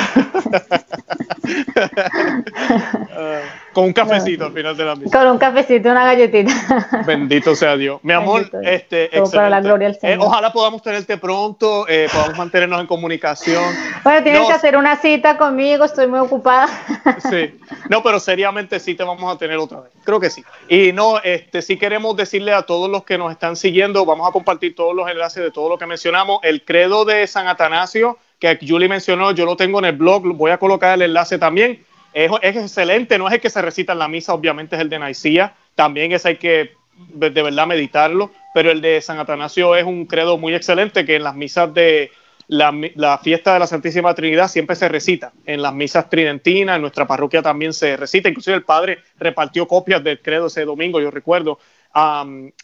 con un cafecito al final de la misa. Con un cafecito, una galletita. Bendito sea Dios. Mi amor, este, para la gloria del eh, Señor. ojalá podamos tenerte pronto, eh, podamos mantenernos en comunicación. Bueno, tienes que hacer una cita conmigo, estoy muy ocupada. sí, no, pero seriamente sí te vamos a tener otra vez. Creo que sí. Y no, este, sí queremos decirle a todos los que nos están siguiendo, vamos a compartir todos los enlaces de todo lo que mencionamos. El credo de San Atanasio, que Julie mencionó, yo lo tengo en el blog, voy a colocar el enlace también. Es, excelente, no es el que se recita en la misa, obviamente es el de Naicía, también es hay que de verdad meditarlo, pero el de San Atanasio es un credo muy excelente que en las misas de la, la, fiesta de la Santísima Trinidad siempre se recita, en las misas tridentinas, en nuestra parroquia también se recita, inclusive el padre repartió copias del credo ese domingo, yo recuerdo,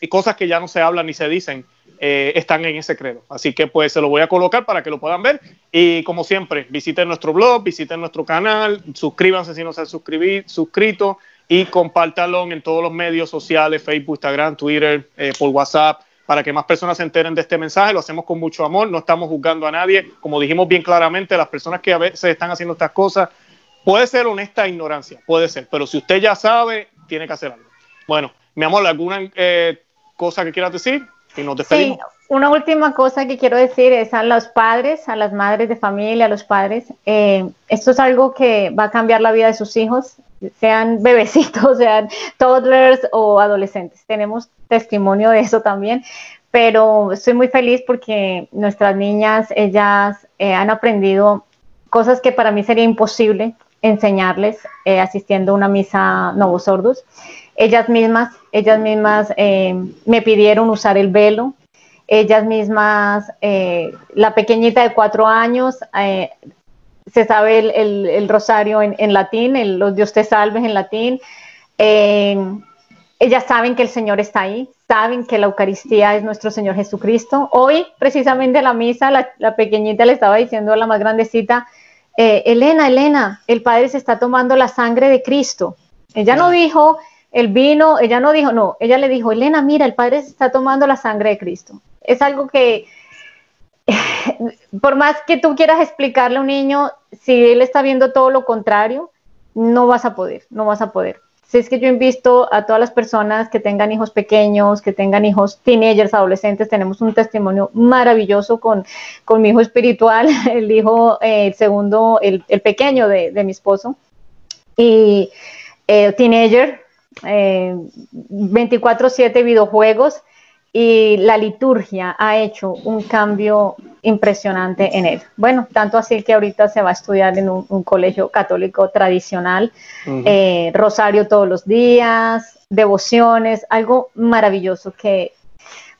y cosas que ya no se hablan ni se dicen eh, están en ese credo. Así que pues se lo voy a colocar para que lo puedan ver. Y como siempre, visiten nuestro blog, visiten nuestro canal, suscríbanse si no se han suscrito y compártanlo en todos los medios sociales, Facebook, Instagram, Twitter, eh, por WhatsApp, para que más personas se enteren de este mensaje. Lo hacemos con mucho amor, no estamos juzgando a nadie. Como dijimos bien claramente, las personas que a veces están haciendo estas cosas, puede ser honesta ignorancia, puede ser, pero si usted ya sabe, tiene que hacer algo. Bueno, mi amor, ¿alguna eh, cosa que quieras decir? Y nos despedimos. Sí, una última cosa que quiero decir es a los padres, a las madres de familia, a los padres, eh, esto es algo que va a cambiar la vida de sus hijos, sean bebecitos, sean toddlers o adolescentes. Tenemos testimonio de eso también, pero estoy muy feliz porque nuestras niñas, ellas eh, han aprendido cosas que para mí sería imposible enseñarles asistiendo a una misa Novos Sordos ellas mismas, ellas mismas eh, me pidieron usar el velo, ellas mismas, eh, la pequeñita de cuatro años, eh, se sabe el, rosario en, latín, el, los Dios te salves en latín. ellas saben que el Señor está ahí, saben que la Eucaristía es nuestro Señor Jesucristo. Hoy, precisamente en la misa, la, pequeñita le estaba diciendo a la más grandecita, Elena, Elena, el Padre se está tomando la sangre de Cristo. Ella no dijo, el vino, ella no dijo, no, ella le dijo, Elena, mira, el Padre está tomando la sangre de Cristo. Es algo que, por más que tú quieras explicarle a un niño, si él está viendo todo lo contrario, no vas a poder, no vas a poder. Si es que yo invisto a todas las personas que tengan hijos pequeños, que tengan hijos teenagers, adolescentes, tenemos un testimonio maravilloso con, con mi hijo espiritual, el hijo, eh, el segundo, el, pequeño de, mi esposo, y eh, teenager, 24/7 eh, videojuegos y la liturgia ha hecho un cambio impresionante en él. Bueno, tanto así que ahorita se va a estudiar en un, colegio católico tradicional, eh, rosario todos los días, devociones, algo maravilloso que...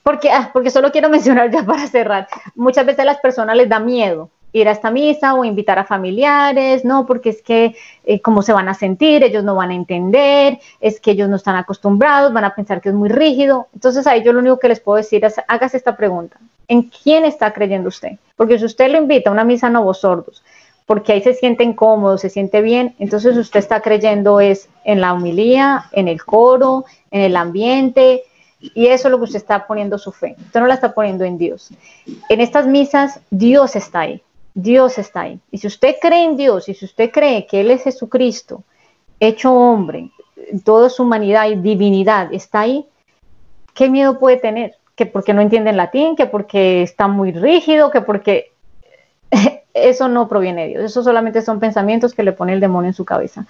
Porque, ah, porque solo quiero mencionar ya para cerrar, muchas veces a las personas les da miedo ir a esta misa o invitar a familiares, no, porque es que eh, cómo se van a sentir, ellos no van a entender, es que ellos no están acostumbrados, van a pensar que es muy rígido. Entonces ahí yo lo único que les puedo decir es, hágase esta pregunta, ¿en quién está creyendo usted? Porque si usted lo invita a una misa a sordos, porque ahí se siente incómodo, se siente bien, entonces usted está creyendo es en la humilía, en el coro, en el ambiente, y eso es lo que usted está poniendo su fe. Usted no la está poniendo en Dios. En estas misas, Dios está ahí. Dios está ahí. Y si usted cree en Dios y si usted cree que Él es Jesucristo, hecho hombre, toda su humanidad y divinidad está ahí, ¿qué miedo puede tener? Que porque no entiende el latín, que porque está muy rígido, que porque eso no proviene de Dios. Eso solamente son pensamientos que le pone el demonio en su cabeza.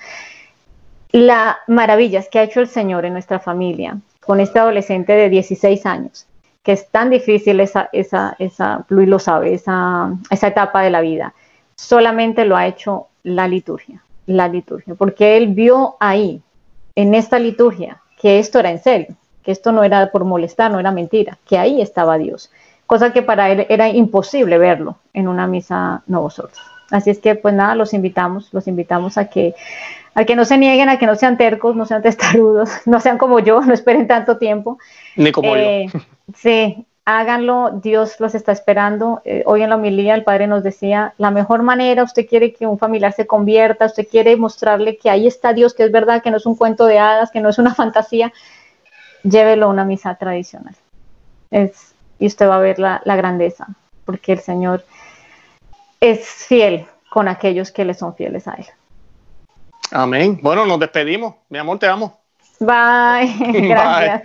La maravillas que ha hecho el Señor en nuestra familia con este adolescente de 16 años, que es tan difícil esa, esa, esa Luis lo sabe, esa, esa etapa de la vida, solamente lo ha hecho la liturgia, la liturgia, porque él vio ahí, en esta liturgia, que esto era en serio, que esto no era por molestar, no era mentira, que ahí estaba Dios, cosa que para él era imposible verlo en una misa no vosotros. Así es que pues nada, los invitamos, los invitamos a que a que no se nieguen, a que no sean tercos, no sean testarudos, no sean como yo, no esperen tanto tiempo. Ni como yo. Eh, sí, háganlo, Dios los está esperando. Eh, hoy en la homilía el Padre nos decía, la mejor manera, usted quiere que un familiar se convierta, usted quiere mostrarle que ahí está Dios, que es verdad, que no es un cuento de hadas, que no es una fantasía, llévelo a una misa tradicional. Es, y usted va a ver la, la grandeza, porque el Señor es fiel con aquellos que le son fieles a Él. Amén. Bueno, nos despedimos. Mi amor, te amo. Bye. Gracias.